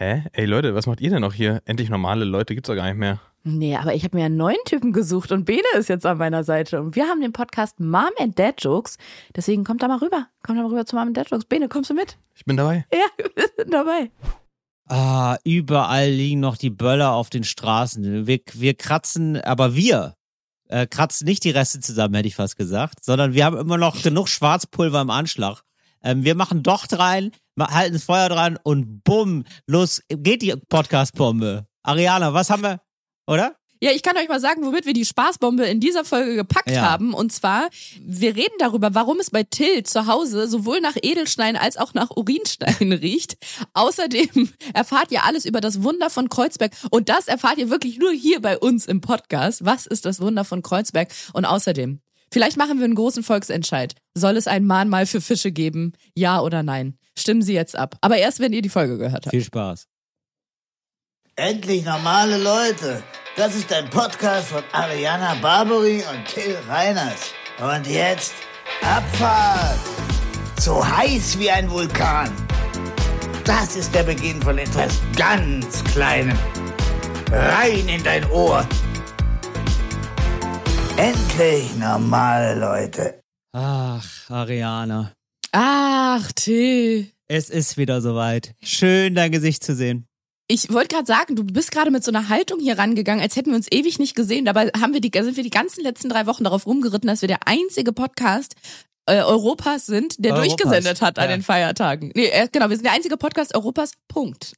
Hä? Ey Leute, was macht ihr denn noch hier? Endlich normale Leute gibt's doch gar nicht mehr. Nee, aber ich habe mir einen neuen Typen gesucht und Bene ist jetzt an meiner Seite. Und wir haben den Podcast Mom and Dad Jokes. Deswegen kommt da mal rüber. Kommt da mal rüber zu Mom and Dad Jokes. Bene, kommst du mit? Ich bin dabei. Ja, wir sind dabei. Ah, überall liegen noch die Böller auf den Straßen. Wir, wir kratzen, aber wir äh, kratzen nicht die Reste zusammen, hätte ich fast gesagt, sondern wir haben immer noch genug Schwarzpulver im Anschlag. Ähm, wir machen Docht rein, halten das Feuer dran und bumm, los geht die Podcast-Bombe. Ariana, was haben wir, oder? Ja, ich kann euch mal sagen, womit wir die Spaßbombe in dieser Folge gepackt Ja. haben. Und zwar, wir reden darüber, warum es bei Till zu Hause sowohl nach Edelstein als auch nach Urinstein riecht. Außerdem erfahrt ihr alles über das Wunder von Kreuzberg. Und das erfahrt ihr wirklich nur hier bei uns im Podcast. Was ist das Wunder von Kreuzberg? Und außerdem, vielleicht machen wir einen großen Volksentscheid. Soll es ein Mahnmal für Fische geben? Ja oder nein? Stimmen Sie jetzt ab. Aber erst, wenn ihr die Folge gehört habt. Viel Spaß. Endlich normale Leute. Das ist ein Podcast von Ariana Barbary und Till Reiners. Und jetzt Abfahrt. So heiß wie ein Vulkan. Das ist der Beginn von etwas ganz Kleinem. Rein in dein Ohr. Endlich normale Leute. Ach, Ariana. Ach, Till. Es ist wieder soweit. Schön, dein Gesicht zu sehen. Ich wollte gerade sagen, du bist gerade mit so einer Haltung hier rangegangen, als hätten wir uns ewig nicht gesehen. Dabei haben wir die, sind wir die ganzen letzten drei Wochen darauf rumgeritten, dass wir der einzige Podcast äh, Europas sind, der Europas, durchgesendet hat an ja. den Feiertagen. Nee, äh, genau, wir sind der einzige Podcast Europas. Punkt.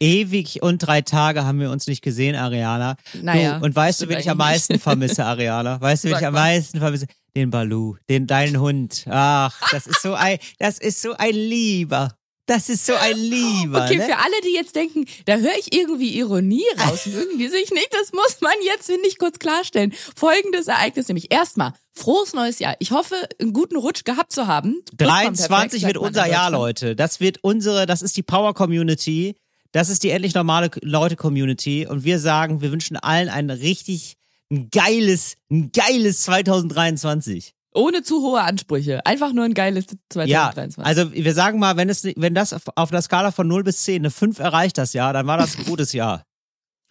Ewig und drei Tage haben wir uns nicht gesehen, Ariana. Naja, du, und weißt du, wen ich am meisten vermisse, Ariana? Weißt du, wen ich am meisten vermisse? Den Balu, den deinen Hund. Ach, das ist so ein, das ist so ein Lieber. Das ist so ein Lieber. Okay, ne? für alle, die jetzt denken, da höre ich irgendwie Ironie raus, mögen die sich nicht, das muss man jetzt, finde ich, kurz klarstellen. Folgendes Ereignis nämlich. Erstmal, frohes neues Jahr. Ich hoffe, einen guten Rutsch gehabt zu haben. Plusquamperfekt, 23 sagt wird unser Jahr. Leute. Das wird unsere, das ist die Power Community. Das ist die endlich normale Leute Community. Und wir sagen, wir wünschen allen ein richtig, ein geiles, ein geiles 2023. Ohne zu hohe Ansprüche. Einfach nur ein geiles Ja, 2023. also wir sagen mal, wenn es, wenn das auf, der Skala von 0 bis 10 eine 5 erreicht das Jahr, dann war das ein gutes Jahr.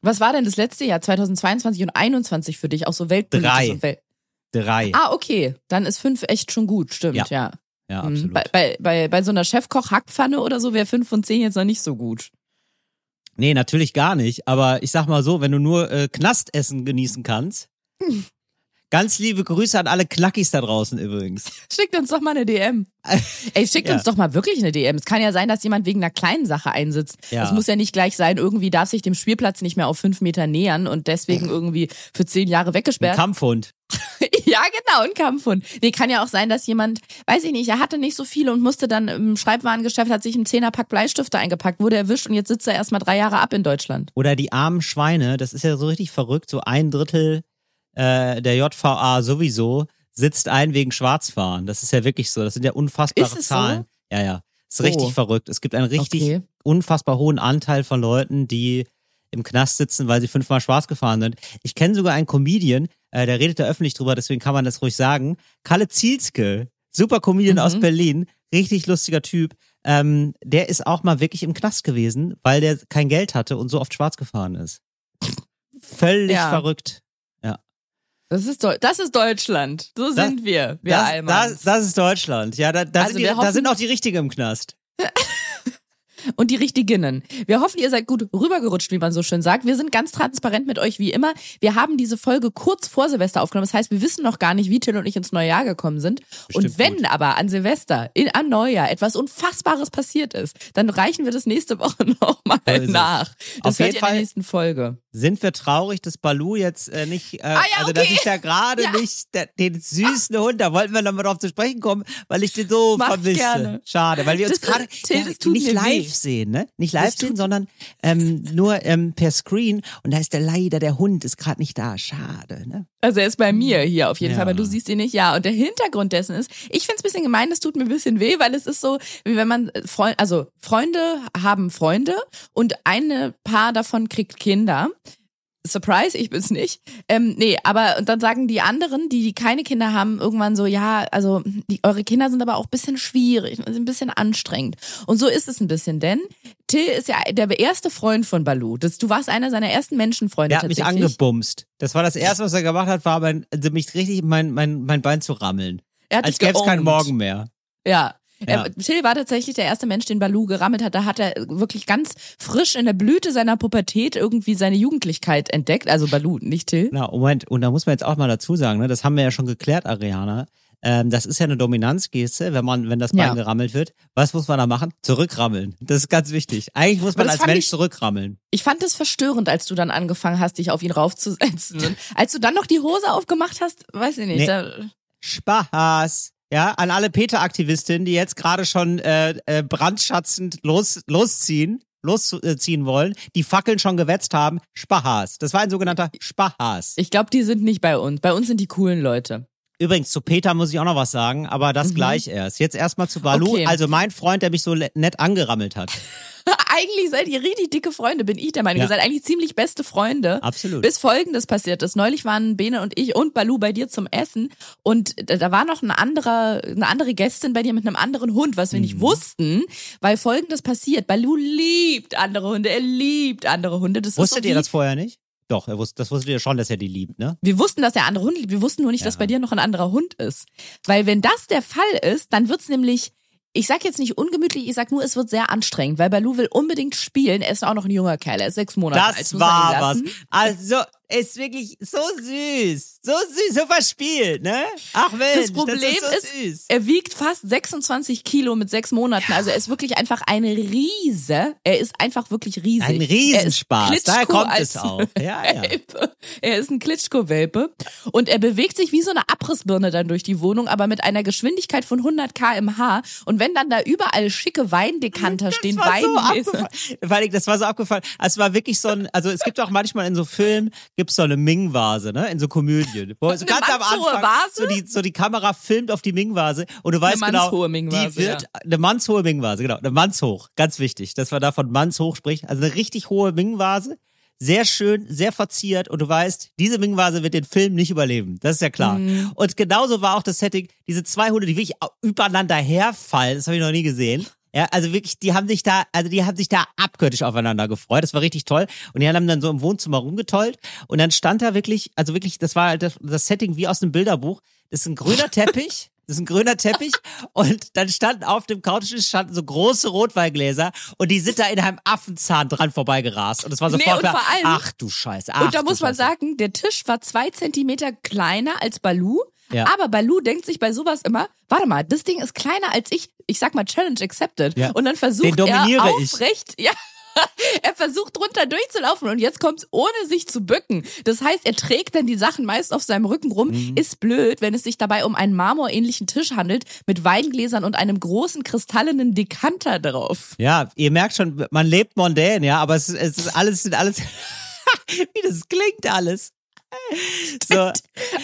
Was war denn das letzte Jahr, 2022 und 2021 für dich? Auch so weltpolitisch Drei. und Wel Drei. Ah, okay. Dann ist fünf echt schon gut, stimmt, Ja. ja. ja, Hm, absolut. Bei, bei, bei, bei so einer Chefkoch-Hackpfanne oder so wäre fünf von zehn jetzt noch nicht so gut. Nee, natürlich gar nicht. Aber ich sag mal so, wenn du nur äh, Knastessen genießen kannst. Ganz liebe Grüße an alle Knackis da draußen übrigens. Schickt uns doch mal eine DM. Ey, schickt Ja. uns doch mal wirklich eine DM. Es kann ja sein, dass jemand wegen einer kleinen Sache einsitzt. Ja. Es muss ja nicht gleich sein, irgendwie darf sich dem Spielplatz nicht mehr auf fünf Meter nähern und deswegen irgendwie für zehn Jahre Ein weggesperrt. Kampfhund. Ja, genau, ein Kampfhund. Nee, kann ja auch sein, dass jemand, weiß ich nicht, er hatte nicht so viele und musste dann im Schreibwarengeschäft, hat sich einen Zehnerpack Bleistifte eingepackt, wurde erwischt und jetzt sitzt er erstmal drei Jahre ab in Deutschland. Oder die armen Schweine, das ist ja so richtig verrückt, so ein Drittel äh, der JVA sowieso sitzt ein wegen Schwarzfahren. Das ist ja wirklich so. Das sind ja unfassbare Ist es so? Zahlen. Ja, ja. Ist richtig Oh. verrückt. Es gibt einen richtig Okay. unfassbar hohen Anteil von Leuten, die im Knast sitzen, weil sie fünfmal schwarz gefahren sind. Ich kenne sogar einen Comedian, äh, der redet da öffentlich drüber, deswegen kann man das ruhig sagen. Kalle Zielske, super Comedian Mhm. aus Berlin, richtig lustiger Typ. Ähm, der ist auch mal wirklich im Knast gewesen, weil der kein Geld hatte und so oft schwarz gefahren ist. Völlig Ja. verrückt. Das ist, Deu- das ist Deutschland. So Das- sind wir, wir Das, das, das ist Deutschland. Ja, da, da, Also sind, die, da sind auch die Richtigen im Knast. und die Richtiginnen. Wir hoffen, ihr seid gut rübergerutscht, wie man so schön sagt. Wir sind ganz transparent mit euch wie immer. Wir haben diese Folge kurz vor Silvester aufgenommen. Das heißt, wir wissen noch gar nicht, wie Till und ich ins neue Jahr gekommen sind. und Bestimmt wenn gut. aber an Silvester, in, an Neujahr etwas Unfassbares passiert ist, dann reichen wir das nächste Woche nochmal So ist es. nach. Das Auf hört jeden ihr in der nächsten Folge. Sind wir traurig, dass Balu jetzt äh, nicht, äh, Ah ja, also dass okay. ich da gerade Ja. nicht der, den süßen Hund, da wollten wir nochmal drauf zu sprechen kommen, weil ich den so Mach vermisse. gerne. Schade, weil wir uns gerade ja, nicht mir live sehen, ne? Nicht live Das sehen, sondern ähm, nur ähm, per Screen und da ist der leider, der Hund ist gerade nicht da. Schade, ne? Also er ist bei mir hier auf jeden Ja. Fall, aber du siehst ihn nicht. Ja, und der Hintergrund dessen ist, ich find's ein bisschen gemein, das tut mir ein bisschen weh, weil es ist so, wie wenn man äh, Freund, also Freunde haben Freunde und eine Paar davon kriegt Kinder. Surprise, ich bin's nicht. Ähm, nee, aber und dann sagen die anderen, die, die keine Kinder haben, irgendwann so, ja, also die, eure Kinder sind aber auch ein bisschen schwierig, sind ein bisschen anstrengend. Und so ist es ein bisschen, denn Till ist ja der erste Freund von Balu. Das, du warst einer seiner ersten Menschenfreunde Der hat mich angebumst. Das war das erste, was er gemacht hat, war mein, also mich richtig mein, mein, mein Bein zu rammeln. er hat Als gäbe es keinen. Morgen mehr. Ja. Ja. Er, Till war tatsächlich der erste Mensch, den Balu gerammelt hat. Da hat er wirklich ganz frisch in der Blüte seiner Pubertät irgendwie seine Jugendlichkeit entdeckt. Also Balu, nicht Till. Na, Moment, und da muss man jetzt auch mal dazu sagen, ne, das haben wir ja schon geklärt, Ariana. Ähm, das ist ja eine Dominanzgeste, wenn man, wenn das Bein Ja. gerammelt wird. Was muss man da machen? Zurückrammeln. Das ist ganz wichtig. Eigentlich muss man als Mensch ich- zurückrammeln. Ich fand es verstörend, als du dann angefangen hast, dich auf ihn raufzusetzen. Als du dann noch die Hose aufgemacht hast, weiß ich nicht. Nee. Da, Spaß. Ja, an alle Peter-Aktivistinnen, die jetzt gerade schon äh, äh, brandschatzend los, losziehen, losziehen wollen, die Fackeln schon gewetzt haben. Spaß. Das war ein sogenannter Spaß. ich glaube, die sind nicht bei uns. Bei uns sind die coolen Leute. Übrigens, zu Peter muss ich auch noch was sagen, aber das gleich erst. Jetzt erstmal zu Balu, Mhm. Okay. also mein Freund, der mich so nett angerammelt hat. eigentlich seid ihr richtig dicke Freunde, bin ich der Meinung. Ja. Ihr seid eigentlich ziemlich beste Freunde. Absolut. Bis folgendes passiert ist. Neulich waren Bene und ich und Balu bei dir zum Essen und da war noch ein anderer, eine andere Gästin bei dir mit einem anderen Hund, was wir Mhm. nicht wussten, weil folgendes passiert. Balu liebt andere Hunde, er liebt andere Hunde. Das Wusstet ihr das vorher nicht? Doch, er wusste, das wusstet ihr schon, dass er die liebt, ne? Wir wussten, dass er andere Hunde liebt. Wir wussten nur nicht, dass Ja. bei dir noch ein anderer Hund ist. Weil wenn das der Fall ist, dann wird's nämlich, ich sag jetzt nicht ungemütlich, ich sag nur, es wird sehr anstrengend, weil Balu will unbedingt spielen. Er ist auch noch ein junger Kerl, er ist sechs Monate alt. Das man ihn war was. Also, ist wirklich so süß. So süß, so verspielt, ne? Ach Mensch, Das Problem das ist, so ist, er wiegt fast 26 Kilo mit sechs Monaten. Also er ist wirklich einfach ein Riese. Er ist einfach wirklich riesig. Ein Riesenspaß. Klitschko kommt es auch. Ja, ja. Er ist ein Klitschko-Welpe. Und er bewegt sich wie so eine Abrissbirne dann durch die Wohnung, aber mit einer Geschwindigkeit von 100 km/h. Und wenn dann da überall schicke Weindekanter stehen, Das so Weingläser. abgefallen. Vor allem, das war so abgefallen. Also, es war wirklich so ein, also es gibt auch manchmal in so Filmen, gibt's so eine Ming-Vase, ne? In so Komödien. Wo so ganz am Anfang Vase? so die, so die Kamera filmt auf die Ming-Vase und du weißt Eine genau, mannshohe Ming-Vase, die wird, ja. eine mannshohe Ming-Vase, genau, eine mannshoch. Ganz wichtig, dass man da von mannshoch spricht. Also eine richtig hohe Ming-Vase. Sehr schön, sehr verziert und du weißt, diese Ming-Vase wird den Film nicht überleben. Das ist ja klar. Mhm. Und genauso war auch das Setting, diese zwei Hunde, die wirklich übereinander herfallen, das habe ich noch nie gesehen. Ja, also wirklich, die haben sich da, also die haben sich da abgöttisch aufeinander gefreut. Das war richtig toll. Und die haben dann so im Wohnzimmer rumgetollt. Und dann stand da wirklich, also wirklich, das war halt das, das Setting wie aus einem Bilderbuch. Das ist ein grüner Teppich. Das ist ein grüner Teppich und dann standen auf dem Couchtisch standen so große Rotweingläser und die sind da in einem Affenzahn dran vorbeigerast und es war Nee, sofort und klar, vor allem- ach du Scheiße, ach Und da muss man Scheiße. sagen, der Tisch war zwei Zentimeter kleiner als Balu. Ja. Aber Balu denkt sich bei sowas immer, warte mal, das Ding ist kleiner als ich. Ich sag mal Challenge accepted. Ja. Und dann versucht er ich. aufrecht, ja, er versucht drunter durchzulaufen und jetzt kommt's ohne sich zu bücken. Das heißt, er trägt dann die Sachen meist auf seinem Rücken rum. Mhm. Ist blöd, wenn es sich dabei um einen marmorähnlichen Tisch handelt mit Weingläsern und einem großen kristallenen Dekanter drauf. Ja, ihr merkt schon, man lebt mondän, ja, aber es, ist- es ist alles, sind alles, wie das klingt alles. So,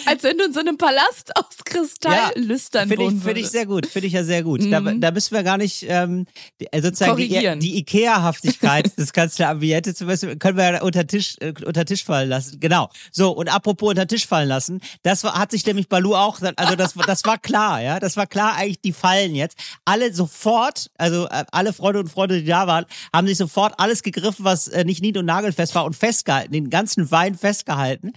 Als wenn du in so einem Palast aus Kristall Ja, lüstern Finde wohnen ich, find ich sehr gut, finde ich ja sehr gut. Da, Mhm. da müssen wir gar nicht ähm, die, äh, sozusagen die, Korrigieren. die Ikea-Haftigkeit des Kanzlerambiente zum Beispiel können wir ja unter Tisch äh, unter Tisch fallen lassen. Genau. So und apropos unter Tisch fallen lassen, das war, hat sich nämlich Balu auch, also das war- das war klar, ja, das war klar eigentlich die fallen jetzt. Alle sofort, also äh, alle Freunde und Freunde, die da waren, haben sich sofort alles gegriffen, was äh, nicht nied- und nagelfest war und festgehalten, den ganzen Wein festgehalten.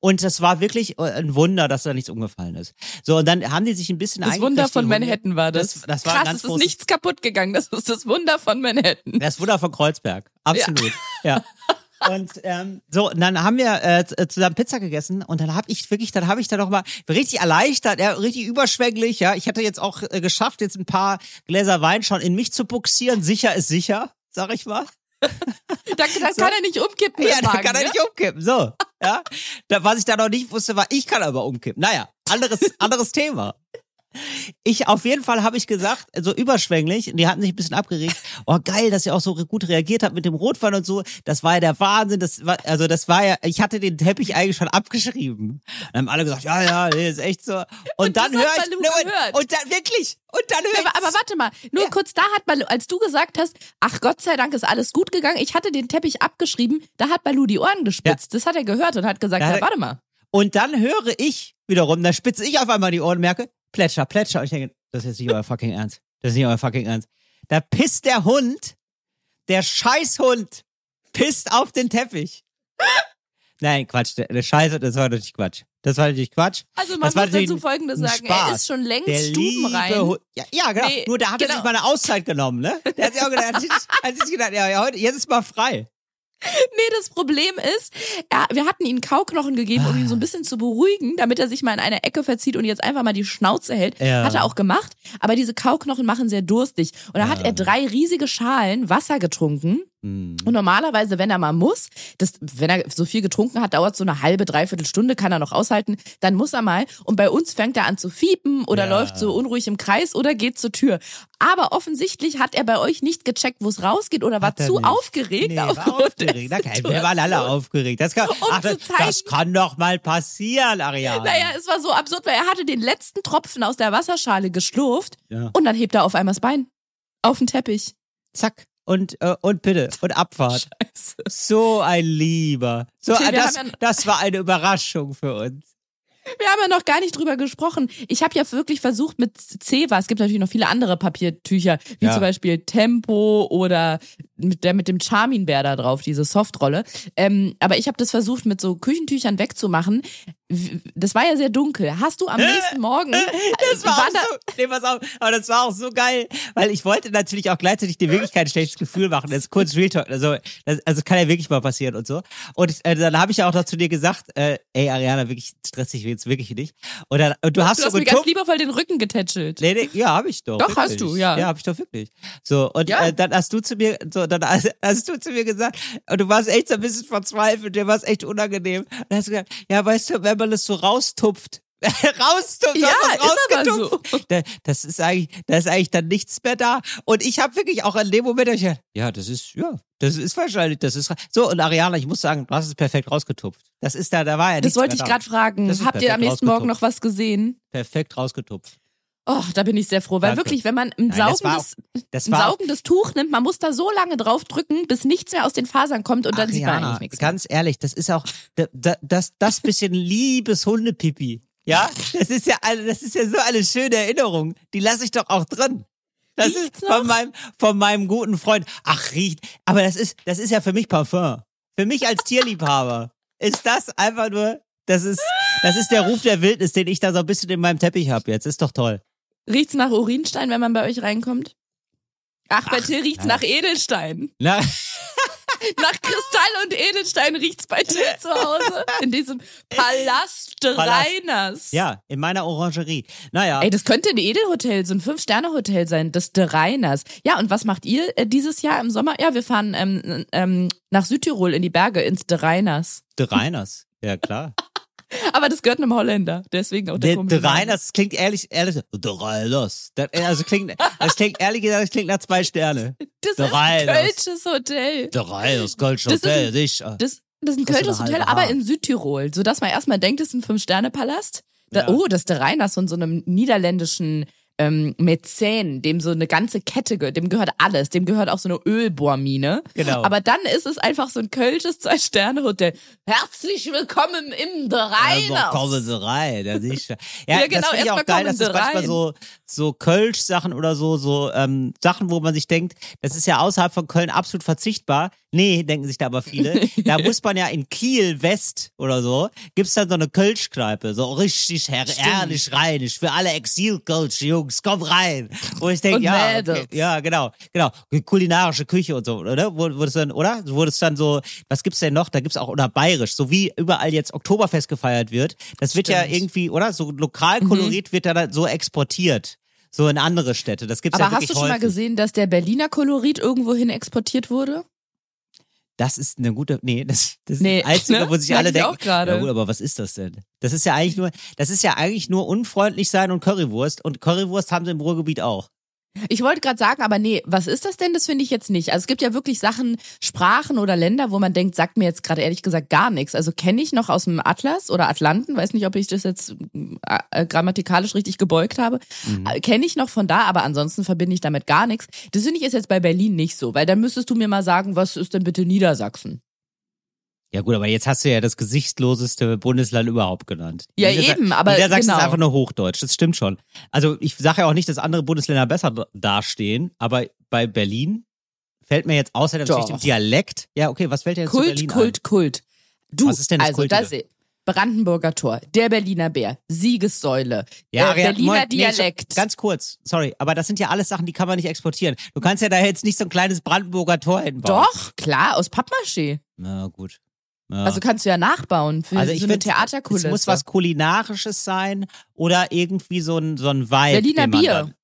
Und das war wirklich äh, ein Wunder, dass da nichts umgefallen ist. So, und dann haben die sich ein bisschen Das Wunder von. Manhattan war das. Das, das war ein Krass, es ist nichts kaputt gegangen. Das ist das Wunder von Manhattan. Das Wunder von Kreuzberg. Absolut. Ja. Und ähm, so, und dann haben wir äh, z- zusammen Pizza gegessen und dann habe ich wirklich, dann habe ich da noch mal richtig erleichtert, ja, richtig überschwänglich, ja. Ich hatte jetzt auch äh, geschafft, jetzt ein paar Gläser Wein schon in mich zu buxieren. Sicher ist sicher, sag ich mal. Da, da kann er nicht umkippen. Ja, da Magen, kann er ne? nicht umkippen. So, ja. Was ich da noch nicht wusste, war, ich kann aber umkippen. Naja, anderes, anderes Thema. Ich auf jeden Fall habe ich gesagt, so überschwänglich, die hatten sich ein bisschen abgeregt. Oh geil, dass ihr auch so gut reagiert habt mit dem Rotwein und so. Das war ja der Wahnsinn. Das war, also das war ja, ich hatte den Teppich eigentlich schon abgeschrieben. Dann haben alle gesagt, ja, ja, nee, ist echt so. Und, Und dann höre ich, ne, und, und dann wirklich, und dann höre ich. Aber, aber warte mal, nur Ja. kurz da hat Balu, als du gesagt hast, ach Gott sei Dank ist alles gut gegangen, ich hatte den Teppich abgeschrieben, da hat Balu die Ohren gespitzt. Das hat er gehört und hat gesagt, ja, warte mal. Und dann höre ich wiederum, da spitze ich auf einmal die Ohren merke, Plätscher, Plätscher. Und ich denke, das ist nicht euer fucking Ernst. Das ist nicht euer fucking Ernst. Da pisst der Hund, der Scheißhund, pisst auf den Teppich. Nein, Quatsch. Der, Scheiße, das war natürlich Quatsch. Das war natürlich Quatsch. Also man muss dazu folgendes sagen, Spaß. er ist schon längst Der stubenrein. Ja, ja, genau. Nee, Nur da hat er genau. sich mal eine Auszeit genommen, ne? Der hat sich auch gedacht, hat sich, hat sich gedacht ja, heute, jetzt ist mal frei. Nee, das Problem ist, er, wir hatten ihm Kauknochen gegeben, um ihn so ein bisschen zu beruhigen, damit er sich mal in eine Ecke verzieht und jetzt einfach mal die Schnauze hält. Ja. Hat er auch gemacht, aber diese Kauknochen machen sehr durstig. Und da hat er drei riesige Schalen Wasser getrunken. Hm. Und normalerweise, wenn er mal muss, das, wenn er so viel getrunken hat, dauert so eine halbe, dreiviertel Stunde, kann er noch aushalten, dann muss er mal. Und bei uns fängt er an zu fiepen oder Ja. läuft so unruhig im Kreis oder geht zur Tür. Aber offensichtlich hat er bei euch nicht gecheckt, wo es rausgeht oder war zu nicht. aufgeregt. Nee, war aufgeregt. Kein, wir waren alle aufgeregt. Das kann, Um ach, das, zeigen- das kann doch mal passieren, Ariane. Naja, es war so absurd, weil er hatte den letzten Tropfen aus der Wasserschale geschlurft Ja. und dann hebt er auf einmal das Bein. Auf den Teppich. Zack. Und, äh, und bitte. Und Abfahrt. So ein Lieber. So, Till, das, ja- das war eine Überraschung für uns. Wir haben ja noch gar nicht drüber gesprochen. Ich habe ja wirklich versucht mit Ceva, es gibt natürlich noch viele andere Papiertücher, wie Ja. zum Beispiel Tempo oder mit der mit dem Charmin-Bär da drauf, diese Softrolle. Ähm, aber ich habe das versucht mit so Küchentüchern wegzumachen. Das war ja sehr dunkel. Hast du am nächsten Morgen Das war, war auch da, so, nee, pass auf, aber das war auch so geil, weil ich wollte natürlich auch gleichzeitig dir wirklich kein schlechtes Gefühl machen. Das ist kurz Real Talk, also, das, also kann ja wirklich mal passieren und so. Und äh, dann habe ich ja auch noch zu dir gesagt, äh, ey Ariana, wirklich stressig jetzt wirklich nicht. Und, dann, und du hast du so hast mir ganz getuppt. liebevoll den Rücken getätschelt. Nee, nee, ja, habe ich doch. Doch, wirklich. hast du, ja. Ja, habe ich doch wirklich. So, und Ja. äh, dann hast du zu mir, so, dann hast, du zu mir gesagt, und du warst echt so ein bisschen verzweifelt, dir war es echt unangenehm. Und dann hast du gesagt, ja, weißt du, wenn man das so raustupft, raustupft, Ja, rausgetupft, da, das ist eigentlich, da ist eigentlich dann nichts mehr da. Und ich habe wirklich auch in dem Moment, ich ja, das ist, ja, das ist wahrscheinlich, das ist, so, und Ariana, ich muss sagen, du hast es perfekt rausgetupft. Das ist da, da war ja Das nichts wollte mehr ich gerade fragen. Das Habt ihr am nächsten Morgen noch was gesehen? Perfekt rausgetupft. Oh, da bin ich sehr froh, weil Danke. wirklich, wenn man ein Nein, das war saugendes, Das ein war auch- saugendes Tuch nimmt, man muss da so lange drauf drücken, bis nichts mehr aus den Fasern kommt und dann sieht man Ariana, eigentlich nichts. Ganz ehrlich, das ist auch da, da, das, das bisschen liebes Hundepipi. Ja, das ist ja, das ist ja so eine schöne Erinnerung. Die lasse ich doch auch drin. Das Riecht's ist von noch? meinem, von meinem guten Freund. Ach, riecht. Aber das ist, das ist ja für mich Parfum. Für mich als Tierliebhaber ist das einfach nur, das ist, das ist der Ruf der Wildnis, den ich da so ein bisschen in meinem Teppich habe jetzt. Ist doch toll. Riecht's nach Urinstein, wenn man bei euch reinkommt? Ach, bei Till riecht's ja. nach Edelstein. Na, Nach Kristall und Edelstein riecht's bei Till zu Hause. In diesem Palast Palast. Reiners. ja, in meiner Orangerie. Naja. Ey, das könnte ein Edelhotel, so ein Fünf-Sterne-Hotel sein, das De Reiners. Ja, und was macht ihr äh, dieses Jahr im Sommer? Ja, wir fahren ähm, ähm, nach Südtirol in die Berge, ins De Reiners. De Reiners. Ja, klar. Aber das gehört einem Holländer, deswegen auch der, Der, Name. Reiners, das klingt ehrlich, ehrlich, der Reiners. Das, also klingt, das klingt ehrlich gesagt, das klingt nach zwei Sterne. Das Der ist ein kölsches Hotel. Der Reiners, Kölsch Das ist Hotel, sicher. Das, das ist ein kölsches Hotel, aber in Südtirol, sodass man erstmal denkt, es ist ein Fünf-Sterne-Palast. Da, Ja. Oh, das ist der Reiners von so einem niederländischen ähm, Mäzen, dem so eine ganze Kette gehört, dem gehört alles, dem gehört auch so eine Ölbohrmine. Genau. Aber dann ist es einfach so ein kölsches Zwei-Sterne-Hotel. Herzlich willkommen im Der Ja, Reiners. kommen Sie rein, ja. Ja, Ja, genau, das finde ich erst auch mal geil, dass es manchmal so, so Kölsch-Sachen oder so, so ähm, Sachen, wo man sich denkt, das ist ja außerhalb von Köln absolut verzichtbar. Nee, denken sich da aber viele. da muss man ja in Kiel West oder so, gibt's dann so eine Kölsch-Kneipe, so richtig her ehrlich rheinisch, für alle Exil-Kölsch-Jungs, komm rein. Wo ich denke, ja, okay, ja, genau, genau, kulinarische Küche und so, oder? Wo das dann, oder? Wo das dann so, was gibt's denn noch? Da gibt's auch, oder bayerisch, so wie überall jetzt Oktoberfest gefeiert wird. Das wird ja Stimmt. irgendwie, oder? So Lokalkolorit wird dann so exportiert. So in andere Städte. Das gibt's Aber ja hast du schon mal häufig. gesehen, dass der Berliner Kolorit irgendwohin exportiert wurde? Das ist eine gute, nee, das, das Nee, ist das Einzige, ne? wo sich alle denken, auch gerade. ja gut, aber was ist das denn? Das ist ja eigentlich nur, das ist ja eigentlich nur unfreundlich sein und Currywurst und Currywurst haben sie im Ruhrgebiet auch. Ich wollte gerade sagen, aber nee, was ist das denn? Das finde ich jetzt nicht. Also es gibt ja wirklich Sachen, Sprachen oder Länder, wo man denkt, sagt mir jetzt gerade ehrlich gesagt gar nichts. Also kenne ich noch aus dem Atlas oder Atlanten, weiß nicht, ob ich das jetzt äh, äh, grammatikalisch richtig gebeugt habe. Äh, Kenne ich noch von da, aber ansonsten verbinde ich damit gar nichts. Das finde ich ist jetzt bei Berlin nicht so, weil dann müsstest du mir mal sagen, was ist denn bitte Niedersachsen? Ja gut, aber jetzt hast du ja das gesichtsloseste Bundesland überhaupt genannt. Ja, Niedersa- eben, aber Niedersachsen genau. ist einfach nur Hochdeutsch, das stimmt schon. Also ich sage ja auch nicht, dass andere Bundesländer besser da- dastehen, aber bei Berlin fällt mir jetzt außer natürlich Doch. dem Dialekt, ja okay, was fällt dir jetzt zu Kult, Berlin Kult, Kult. Du, Was ist denn das also Kultige? das Brandenburger Tor, der Berliner Bär, Siegessäule, Ja, äh, ja, Berliner Moment, Dialekt. ganz kurz, sorry, aber das sind ja alles Sachen, die kann man nicht exportieren. Du kannst ja da jetzt nicht so ein kleines Brandenburger Tor hinbauen. Doch, klar, aus Pappmaché. Na gut. Ja. Also kannst du ja nachbauen für Also ich so eine find, Theaterkulisse. Es muss was Kulinarisches sein oder irgendwie so ein, so ein Vibe. Berliner Bier. Dann,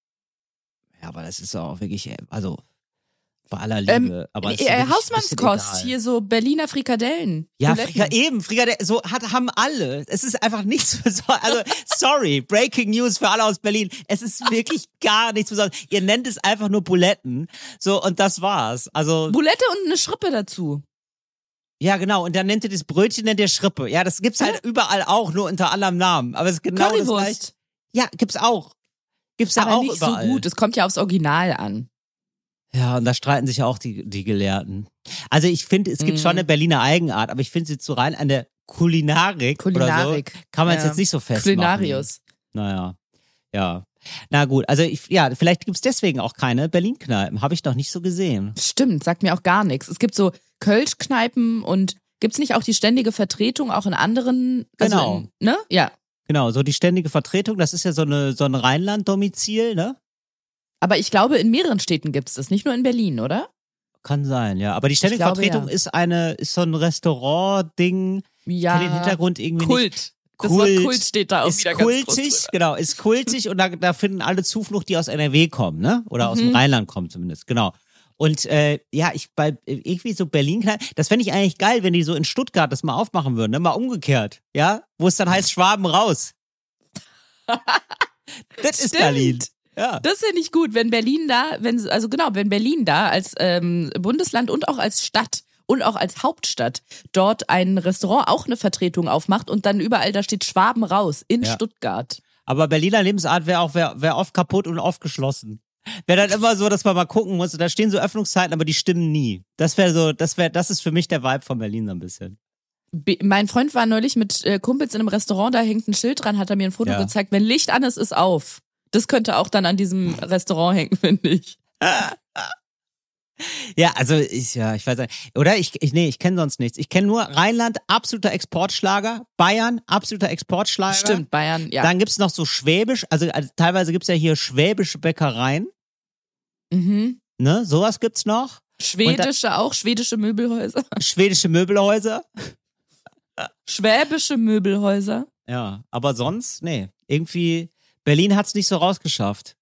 ja, aber das ist auch wirklich, äh, also bei aller Ähm, Liebe. aber es ist äh, Hausmannskost, hier so Berliner Frikadellen. Ja. Frika, eben, Frikadelle, so hat, haben alle. Es ist einfach nichts Besonderes. Also, sorry, Breaking News für alle aus Berlin. Es ist wirklich gar nichts Besonderes. Ihr nennt es einfach nur Buletten. So, und das war's. Also, Bulette und eine Schrippe dazu. Ja, genau. Und dann nennt ihr das Brötchen, nennt ihr Schrippe. Ja, das gibt's halt überall auch, nur unter anderem Namen. Aber es ist genau das gleiche. Currywurst. Ja, gibt's auch. Gibt's da aber auch nicht überall. so gut. Es kommt ja aufs Original an. Ja, und da streiten sich ja auch die, die Gelehrten. Also ich finde, es gibt Mhm. schon eine Berliner Eigenart, aber ich finde sie zu rein an der Kulinarik, Kulinarik. oder so, kann man es Ja. jetzt nicht so festmachen. Kulinarius. Naja, ja. Na gut, also ich, ja, vielleicht gibt's deswegen auch keine Berlin-Kneipen. Habe ich noch nicht so gesehen. Stimmt, sagt mir auch gar nichts. Es gibt so Kölschkneipen und gibt's nicht auch die ständige Vertretung auch in anderen? Also Genau. In, ne? Ja. Genau, so die ständige Vertretung, das ist ja so, eine, so ein Rheinland-Domizil, ne? Aber ich glaube, in mehreren Städten gibt's das, nicht nur in Berlin, oder? Kann sein, ja. Aber die ständige glaube, Vertretung ja. ist eine, ist so ein Restaurant-Ding. Ja. Kenn den Hintergrund irgendwie nicht. Kult. Das Kult. Wort Kult steht da auch ist wieder ganz groß kultig, drüber. genau, ist kultig und da, da finden alle Zuflucht, die aus NRW kommen, ne? Oder aus dem Mhm. Rheinland kommen zumindest, genau. Und äh, ja, ich bei irgendwie so Berlin, das fände ich eigentlich geil, wenn die so in Stuttgart das mal aufmachen würden, ne? Mal umgekehrt, ja? Wo es dann heißt Schwaben raus. das ist Stimmt. Berlin. Ja. Das finde ich gut, wenn Berlin da, wenn also genau, wenn Berlin da als ähm, Bundesland und auch als Stadt und auch als Hauptstadt dort ein Restaurant auch eine Vertretung aufmacht und dann überall da steht Schwaben raus in Ja. Stuttgart. Aber Berliner Lebensart wäre auch wär, wär oft kaputt und oft geschlossen. Wäre dann immer so, dass man mal gucken muss. Da stehen so Öffnungszeiten, aber die stimmen nie. Das wäre so, das wäre, das ist für mich der Vibe von Berlin so ein bisschen. Be mein Freund war neulich mit äh, Kumpels in einem Restaurant, da hängt ein Schild dran, hat er mir ein Foto Ja. gezeigt, wenn Licht an ist, ist auf. Das könnte auch dann an diesem Restaurant hängen, finde ich. Ja, also ich, ja, ich weiß nicht. Oder ich, ich nee, ich kenne sonst nichts. Ich kenne nur Rheinland, absoluter Exportschlager, Bayern, absoluter Exportschlager. Stimmt, Bayern, ja. Dann gibt's noch so Schwäbisch, also, also teilweise gibt's ja hier schwäbische Bäckereien, mhm. ne? Sowas gibt's noch. Schwedische auch, schwedische Möbelhäuser. Schwedische Möbelhäuser. Schwäbische Möbelhäuser. Ja, aber sonst, nee. Irgendwie, Berlin hat's nicht so rausgeschafft.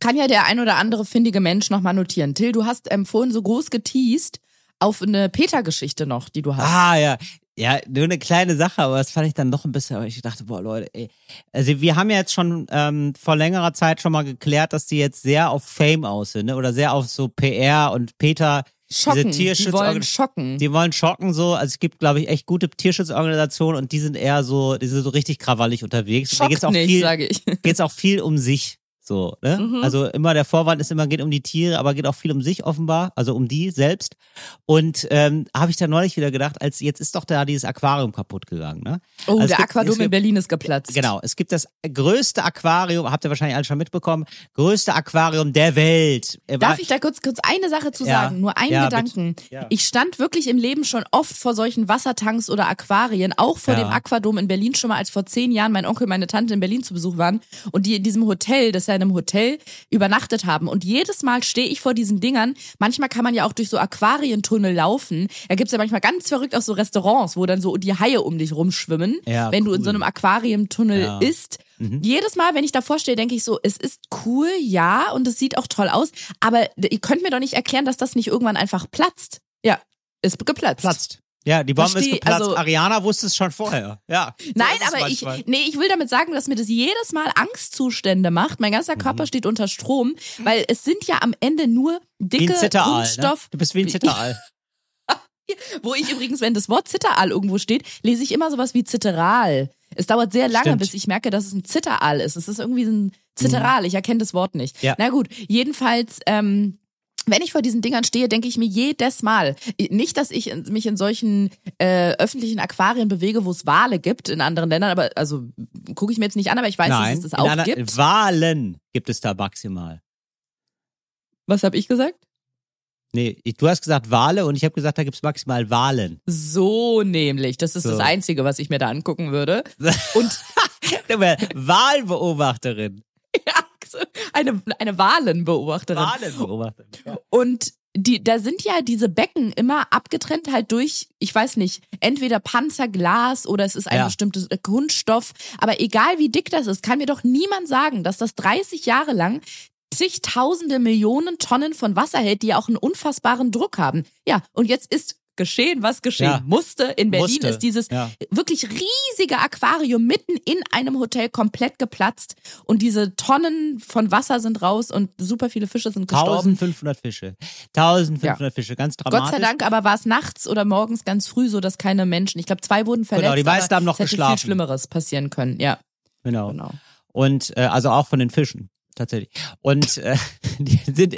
Kann ja der ein oder andere findige Mensch nochmal notieren. Till, du hast ähm, vorhin so groß geteased auf eine Peter-Geschichte noch, die du hast. Ah, ja. Ja, nur eine kleine Sache, aber das fand ich dann doch ein bisschen, aber ich dachte, boah, Leute, ey. Also wir haben ja jetzt schon ähm, vor längerer Zeit schon mal geklärt, dass die jetzt sehr auf Fame aus sind, ne? Oder sehr auf so PR und Peter, schocken. diese Die Tierschutz- wollen schocken. die wollen schocken so. Also es gibt, glaube ich, echt gute Tierschutzorganisationen und die sind eher so, die sind so richtig krawallig unterwegs. Und da geht's auch nicht, viel, sage ich. geht's auch viel um sich. So, ne? Mhm. Also immer der Vorwand ist immer, geht um die Tiere, aber geht auch viel um sich offenbar, also um die selbst. Und ähm, habe ich da neulich wieder gedacht, als jetzt ist doch da dieses Aquarium kaputt gegangen, ne? Oh, Also der gibt- Aquadom gibt- in Berlin ist geplatzt. Genau, es gibt das größte Aquarium, habt ihr wahrscheinlich alle schon mitbekommen, größte Aquarium der Welt. War- Darf ich da kurz, kurz eine Sache zu Ja. sagen? Nur einen Ja, Gedanken. Ja. Ich stand wirklich im Leben schon oft vor solchen Wassertanks oder Aquarien, auch vor dem Aquadom in Berlin schon mal, als vor zehn Jahren mein Onkel und meine Tante in Berlin zu Besuch waren und die in diesem Hotel, das ja in einem Hotel, übernachtet haben. Und jedes Mal stehe ich vor diesen Dingern. Manchmal kann man ja auch durch so Aquarientunnel laufen. Da gibt's ja manchmal ganz verrückt auch so Restaurants, wo dann so die Haie um dich rumschwimmen, Ja, wenn du in cool. so einem Aquarientunnel Ja. isst. Mhm. Jedes Mal, wenn ich davor stehe, denke ich so, es ist cool, ja, und es sieht auch toll aus, aber ihr könnt mir doch nicht erklären, dass das nicht irgendwann einfach platzt. Ja, Ist geplatzt. Platzt. Ja, die Bombe ist Versteh- geplatzt. also- Ariana wusste es schon vorher. Ja. So Nein, ist es aber ich, manchmal. nee, ich will damit sagen, dass mir das jedes Mal Angstzustände macht. Mein ganzer Körper Mhm. steht unter Strom, weil es sind ja am Ende nur dicke. Ne? Kunststoff. Du bist wie ein Zitteraal. Wo ich übrigens, wenn das Wort Zitteraal irgendwo steht, lese ich immer sowas wie Zitteral. Es dauert sehr lange, Stimmt. bis ich merke, dass es ein Zitteraal ist. Es ist irgendwie so ein Zitteral. Ich erkenne das Wort nicht. Ja. Na gut, jedenfalls, ähm, wenn ich vor diesen Dingern stehe, denke ich mir jedes Mal, nicht, dass ich mich in solchen äh, öffentlichen Aquarien bewege, wo es Wale gibt in anderen Ländern, aber also gucke ich mir jetzt nicht an, aber ich weiß, Nein, dass es das auch gibt. Wahlen gibt es da maximal. Was habe ich gesagt? Nee, du hast gesagt Wale und ich habe gesagt, da gibt es maximal Wahlen. So nämlich. Das ist So. das Einzige, was ich mir da angucken würde. Und Wahlbeobachterin. Eine, eine Walenbeobachterin. Wahlenbeobachterin. Ja. Und die, da sind ja diese Becken immer abgetrennt halt durch, ich weiß nicht, entweder Panzerglas oder es ist ein Ja. bestimmtes äh, Kunststoff. Aber egal wie dick das ist, kann mir doch niemand sagen, dass das 30 Jahre lang zigtausende Millionen Tonnen von Wasser hält, die ja auch einen unfassbaren Druck haben. Ja, und jetzt ist geschehen, was geschehen Ja. musste. In Berlin Musste. ist dieses Ja. wirklich riesige Aquarium mitten in einem Hotel komplett geplatzt und diese Tonnen von Wasser sind raus und super viele Fische sind gestorben. 1500 Fische. 1500 Fische, ganz dramatisch. Gott sei Dank, aber war es nachts oder morgens ganz früh so, dass keine Menschen, ich glaube, zwei wurden verletzt. Genau, die meisten haben noch es hätte geschlafen. viel Schlimmeres passieren können. Ja, Genau. genau. Und äh, also auch von den Fischen, tatsächlich. Und äh, die sind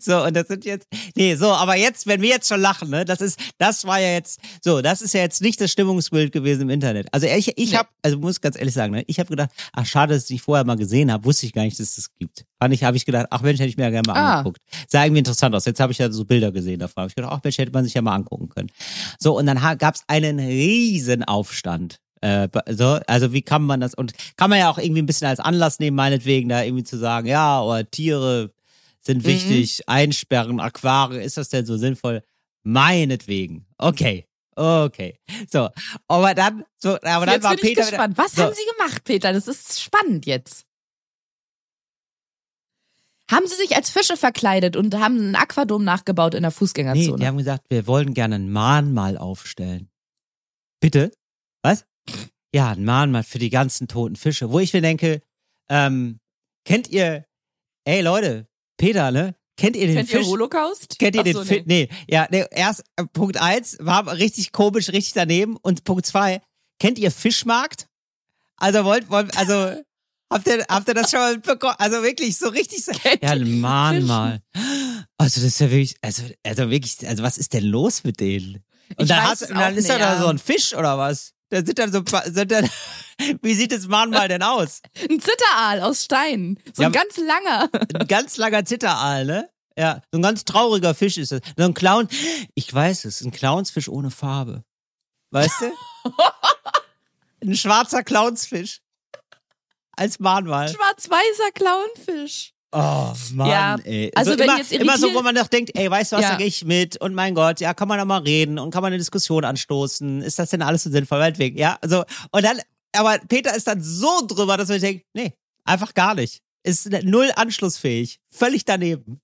So, und das sind jetzt, nee, so, aber jetzt, wenn wir jetzt schon lachen, ne, das ist, das war ja jetzt, so, das ist ja jetzt nicht das Stimmungsbild gewesen im Internet. Also ich, ich Nee. habe, also muss ganz ehrlich sagen, ne, ich habe gedacht, ach schade, dass ich vorher mal gesehen habe, wusste ich gar nicht, dass es das gibt. Fand ich, habe ich gedacht, ach Mensch, hätte ich mir ja gerne mal Ah. angeguckt. Sah irgendwie interessant aus. Jetzt habe ich ja so Bilder gesehen davon. Hab ich gedacht, ach Mensch, hätte man sich ja mal angucken können. So, und dann gab es einen riesen Aufstand. Äh, so, also wie kann man das und kann man ja auch irgendwie ein bisschen als Anlass nehmen, meinetwegen da irgendwie zu sagen, ja, oder Tiere sind wichtig, einsperren, Aquare, ist das denn so sinnvoll? Meinetwegen. Okay. Okay. So, aber dann, so, aber dann jetzt war bin ich Peter wieder, gespannt. Was so, haben Sie gemacht, Peter? Das ist spannend jetzt. Haben Sie sich als Fische verkleidet und haben einen Aquadom nachgebaut in der Nee, Fußgängerzone? die haben gesagt, wir wollen gerne ein Mahnmal aufstellen. Bitte? Was? Ja, ein Mahnmal für die ganzen toten Fische. Wo ich mir denke, ähm, kennt ihr, ey Leute, Peter, ne? Kennt ihr den Kennt ihr Fisch? Holocaust? Kennt ihr Ach den Fisch? Nee. ja, nee, erst äh, Punkt eins war richtig komisch, richtig daneben. Und Punkt zwei, kennt ihr Fischmarkt? Also wollt, wollt also habt ihr, habt ihr das schon mal mitbekommen? Also wirklich so richtig so. Kennt Ja, ihr Mahnmal. Also das ist ja wirklich, also, also wirklich, also was ist denn los mit denen? Und Ich weiß hast, dann ist da nicht, da ja. so ein Fisch oder was? Da sind dann so, sind dann, wie sieht das Mahnmal denn aus? Ein Zitteraal aus Stein. So Ja, ein ganz langer. Ein ganz langer Zitteraal, ne? Ja, so ein ganz trauriger Fisch ist das. So ein Clown. Ich weiß es, ein Clownsfisch ohne Farbe. Weißt du? ein schwarzer Clownsfisch. Als Mahnmal. Schwarz-weißer Clownfisch. Oh, Mann, Ja, ey. also so wenn immer, jetzt immer so, wo man doch denkt, ey, weißt du was, Ja. da gehe ich mit und mein Gott, ja, kann man da mal reden und kann man eine Diskussion anstoßen. Ist das denn alles so sinnvoll? Meinetwegen, ja, also, und dann, aber Peter ist dann so drüber, dass man denkt, nee, einfach gar nicht. Ist null anschlussfähig. Völlig daneben.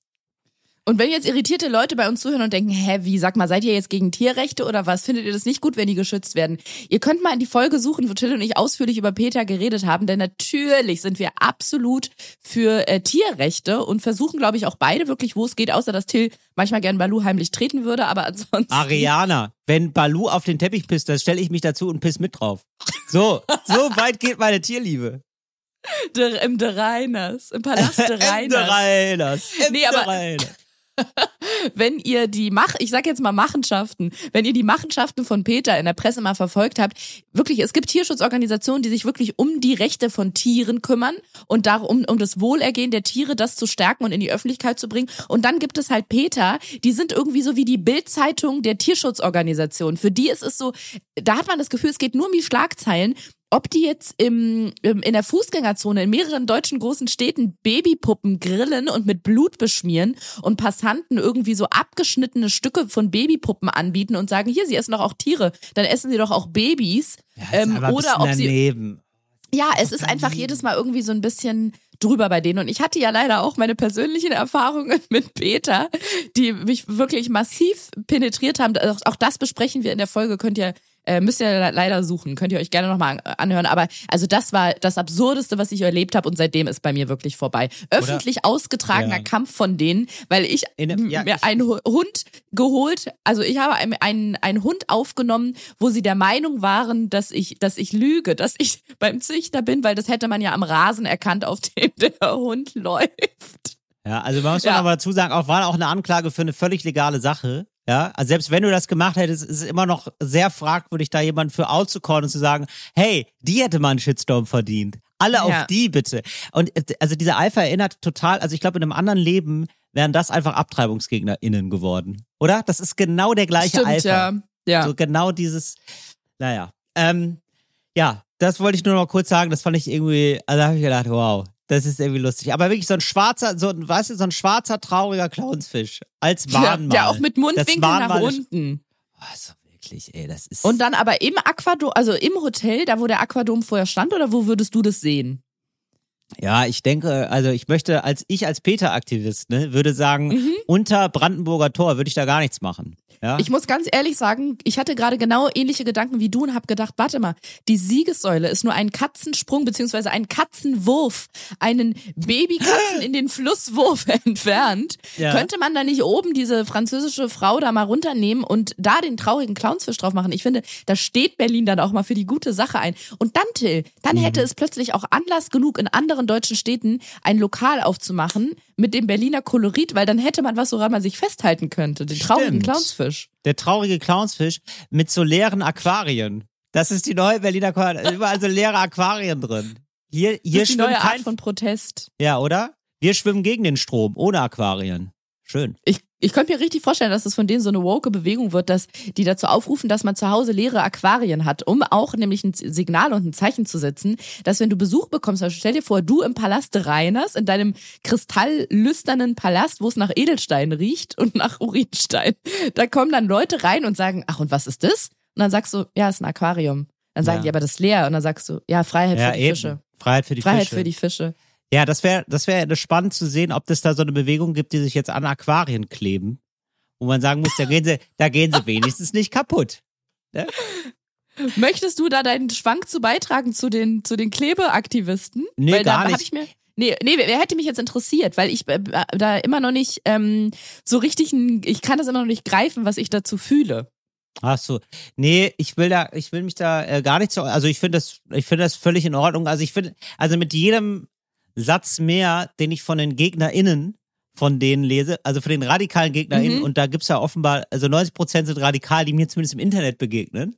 Und wenn jetzt irritierte Leute bei uns zuhören und denken, hä, wie, sag mal, seid ihr jetzt gegen Tierrechte oder was? Findet ihr das nicht gut, wenn die geschützt werden? Ihr könnt mal in die Folge suchen, wo Till und ich ausführlich über Peter geredet haben, denn natürlich sind wir absolut für äh, Tierrechte und versuchen, glaube ich, auch beide wirklich, wo es geht, außer dass Till manchmal gern Balu heimlich treten würde, aber ansonsten. Ariana, wenn Balu auf den Teppich pisst, dann stelle ich mich dazu und piss mit drauf. So, so weit geht meine Tierliebe. Der, Im De Reiners, im Palast De Im De Reiners. Reiners. Im Nee, De aber- Reiners. wenn ihr die Mach, ich sag jetzt mal Machenschaften, wenn ihr die Machenschaften von Peter in der Presse mal verfolgt habt, wirklich, es gibt Tierschutzorganisationen, die sich wirklich um die Rechte von Tieren kümmern und darum, um das Wohlergehen der Tiere, das zu stärken und in die Öffentlichkeit zu bringen. Und dann gibt es halt Peter, die sind irgendwie so wie die Bildzeitung der Tierschutzorganisation. Für die ist es so, da hat man das Gefühl, es geht nur um die Schlagzeilen. Ob die jetzt im, im, in der Fußgängerzone in mehreren deutschen großen Städten Babypuppen grillen und mit Blut beschmieren und Passanten irgendwie so abgeschnittene Stücke von Babypuppen anbieten und sagen, hier, sie essen doch auch Tiere, dann essen sie doch auch Babys. Ja, ähm, oder ob sie daneben. ja, es ist einfach jedes Mal irgendwie so ein bisschen drüber bei denen. Und ich hatte ja leider auch meine persönlichen Erfahrungen mit Peter, die mich wirklich massiv penetriert haben. Auch, auch das besprechen wir in der Folge, könnt ihr äh, müsst ihr leider suchen, könnt ihr euch gerne nochmal anhören. Aber also das war das Absurdeste, was ich erlebt habe und seitdem ist bei mir wirklich vorbei. Öffentlich ausgetragener Ja. Kampf von denen, weil ich dem- ja, mir einen Hu- Hund geholt, also ich habe einen, einen, einen Hund aufgenommen, wo sie der Meinung waren, dass ich, dass ich lüge, dass ich beim Züchter bin, weil das hätte man ja am Rasen erkannt, auf dem der Hund läuft. Ja, also man muss Ja. ja. aber dazu sagen, auch war auch eine Anklage für eine völlig legale Sache. Ja, also selbst wenn du das gemacht hättest, ist es immer noch sehr fragwürdig, da jemanden für outzucallen und zu sagen, hey, die hätte mal einen Shitstorm verdient. Alle Ja. auf die bitte. Und äh, also dieser Eifer erinnert total, also ich glaube, in einem anderen Leben wären das einfach AbtreibungsgegnerInnen geworden. Oder? Das ist genau der gleiche Stimmt, Eifer. ja. Ja. So genau dieses, naja. Ähm, ja, das wollte ich nur noch mal kurz sagen. Das fand ich irgendwie, also da habe ich gedacht, wow, das ist irgendwie lustig. Aber wirklich so ein schwarzer, so ein, weißt du, so ein schwarzer, trauriger Clownsfisch als ja, Mahnmal. ja, auch mit Mundwinkel nach ist- unten. Also wirklich, ey, das ist. Und dann aber im Aquadom, also im Hotel, da wo der Aquadom vorher stand, oder wo würdest du das sehen? ja, ich denke, also ich möchte, als ich als Peter-Aktivist, ne, würde sagen, unter Brandenburger Tor würde ich da gar nichts machen. Ja? Ich muss ganz ehrlich sagen, ich hatte gerade genau ähnliche Gedanken wie du und habe gedacht, warte mal, die Siegessäule ist nur ein Katzensprung beziehungsweise ein Katzenwurf, einen Babykatzen in den Flusswurf entfernt. Ja. Könnte man da nicht oben diese französische Frau da mal runternehmen und da den traurigen Clownsfisch drauf machen? Ich finde, da steht Berlin dann auch mal für die gute Sache ein. Und dann, Till, dann hätte es plötzlich auch Anlass genug, in anderen deutschen Städten ein Lokal aufzumachen mit dem Berliner Kolorit, weil dann hätte man was, woran man sich festhalten könnte. Den traurigen Stimmt. Clownsfisch. Der traurige Clownsfisch mit so leeren Aquarien. Das ist die neue Berliner Aquarien. Überall so leere Aquarien drin. Hier, Das hier ist die neue Art von Protest. Ja, oder? Wir schwimmen gegen den Strom, ohne Aquarien. Schön. Ich, ich könnte mir richtig vorstellen, dass es von denen so eine woke Bewegung wird, dass die dazu aufrufen, dass man zu Hause leere Aquarien hat, um auch nämlich ein Signal und ein Zeichen zu setzen, dass wenn du Besuch bekommst, also stell dir vor, du im Palast Reiners, in deinem kristalllüsternen Palast, wo es nach Edelstein riecht und nach Urinstein, da kommen dann Leute rein und sagen, ach und was ist das? Und dann sagst du, ja, ist ein Aquarium. Dann sagen Ja. die, aber das ist leer. Und dann sagst du, ja, Freiheit Ja, für die eben. Fische. Freiheit für die Freiheit Fische. für die Fische. Ja, das wäre das wäre spannend zu sehen, ob das da so eine Bewegung gibt, die sich jetzt an Aquarien kleben. Wo man sagen muss, da gehen sie, da gehen sie wenigstens nicht kaputt. Möchtest du da deinen Schwank zu beitragen zu den, zu den Klebeaktivisten? Nee, weil gar da nicht. Ich mir, nee, nee, wer hätte mich jetzt interessiert, weil ich äh, da immer noch nicht ähm, so richtig, ein, ich kann das immer noch nicht greifen, was ich dazu fühle. Ach so. Nee, ich will da, ich will mich da äh, gar nicht so, also ich finde das, ich finde das völlig in Ordnung. Also ich finde, also mit jedem Satz mehr, den ich von den GegnerInnen von denen lese, also von den radikalen GegnerInnen, Mhm. und da gibt's ja offenbar, also 90 Prozent sind radikal, die mir zumindest im Internet begegnen.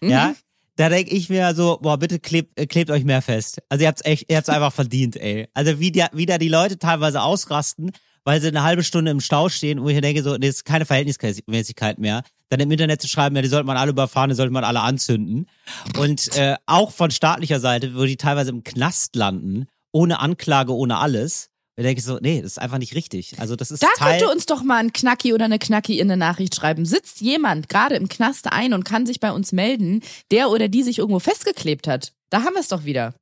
Ja. Mhm. Da denke ich mir so, boah, bitte klebt, äh, klebt euch mehr fest. Also ihr habt's echt, ihr habt's einfach verdient, ey. Also wie, der, wie da die Leute teilweise ausrasten, weil sie eine halbe Stunde im Stau stehen, wo ich denke, so, nee, das ist keine Verhältnismäßigkeit mehr. Dann im Internet zu schreiben, ja, die sollte man alle überfahren, die sollte man alle anzünden. Und äh, auch von staatlicher Seite, wo die teilweise im Knast landen, ohne Anklage, ohne alles. Da denke ich so, nee, das ist einfach nicht richtig. Also das ist Da Teil. könnte uns doch mal ein Knacki oder eine Knacki in eine Nachricht schreiben. Sitzt jemand gerade im Knast ein und kann sich bei uns melden, der oder die sich irgendwo festgeklebt hat? Da haben wir es doch wieder.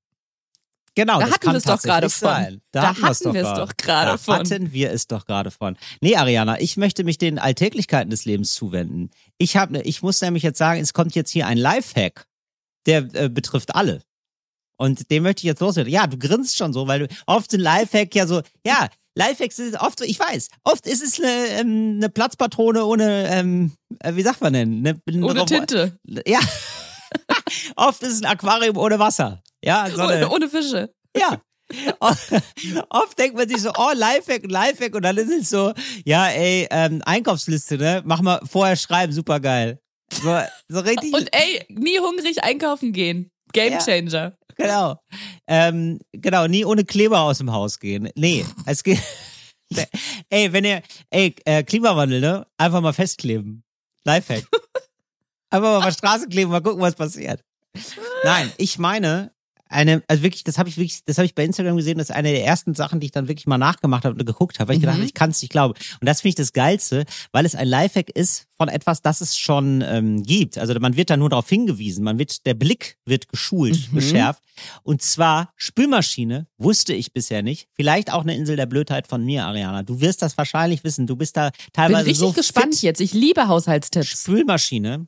Genau, Da das hatten wir es doch gerade von. sein. Da hatten wir es doch gerade da von. hatten wir es doch gerade von. Nee, Ariana, ich möchte mich den Alltäglichkeiten des Lebens zuwenden. Ich habe, ich muss nämlich jetzt sagen, es kommt jetzt hier ein Lifehack, der äh, betrifft alle. Und den möchte ich jetzt loswerden. Ja, du grinst schon so, weil du oft ein Lifehack ja so, ja, Lifehacks ist oft so, ich weiß, oft ist es eine, ähm, eine Platzpatrone ohne, ähm, äh, wie sagt man denn? Eine, eine Ohne Robo- Tinte. Ja. oft ist es ein Aquarium ohne Wasser. Ja, so eine, Ohne, ohne Fische. ja. Oft denkt man sich so, oh, Lifehack, Lifehack. Und dann ist es so, ja, ey, ähm, Einkaufsliste, ne? Mach mal vorher schreiben, super geil. So, so richtig. Und ey, nie hungrig einkaufen gehen. Game Ja. Changer. genau. Ähm, genau, nie ohne Kleber aus dem Haus gehen. Nee, es geht. ey, wenn ihr, ey, äh, Klimawandel, ne? Einfach mal festkleben. Lifehack. Einfach mal auf der Straße kleben, mal gucken, was passiert. Nein, ich meine, eine, also wirklich, das habe ich wirklich, das habe ich bei Instagram gesehen, das ist eine der ersten Sachen, die ich dann wirklich mal nachgemacht habe und geguckt habe, weil ich gedacht Mhm. habe, ich kann es nicht glauben. Und das finde ich das Geilste, weil es ein Lifehack ist von etwas, das es schon ähm, gibt. Also man wird da nur darauf hingewiesen, man wird, der Blick wird geschult, Mhm. geschärft. Und zwar Spülmaschine, wusste ich bisher nicht. Vielleicht auch eine Insel der Blödheit von mir, Ariana. Du wirst das wahrscheinlich wissen. Du bist da Bin teilweise richtig so gespannt fit. jetzt. Ich liebe Haushaltstipps. Spülmaschine.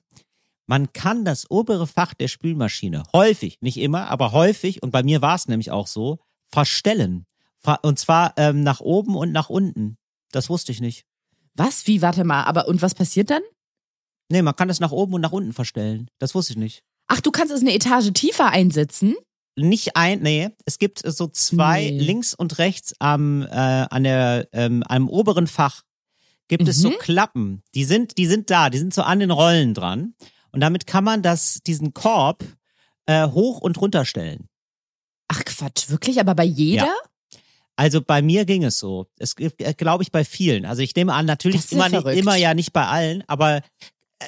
Man kann das obere Fach der Spülmaschine häufig, nicht immer, aber häufig, und bei mir war es nämlich auch so, verstellen. Ver- Und zwar ähm, nach oben und nach unten. Das wusste ich nicht. Was? Wie? Warte mal. Aber und was passiert dann? Nee, man kann das nach oben und nach unten verstellen. Das wusste ich nicht. Ach, du kannst es eine Etage tiefer einsetzen? Nicht ein, nee, es gibt so zwei Nee. links und rechts am, äh, an der, ähm, am oberen Fach gibt es so Mhm. Klappen. Die sind, die sind da, die sind so an den Rollen dran. Und damit kann man das, diesen Korb äh, hoch und runter stellen. Ach Quatsch, wirklich? Aber bei jeder? Also bei mir ging es so. Es gibt, äh, glaube ich, bei vielen. Also ich nehme an, natürlich Das ist ja immer, nicht, immer ja nicht bei allen, aber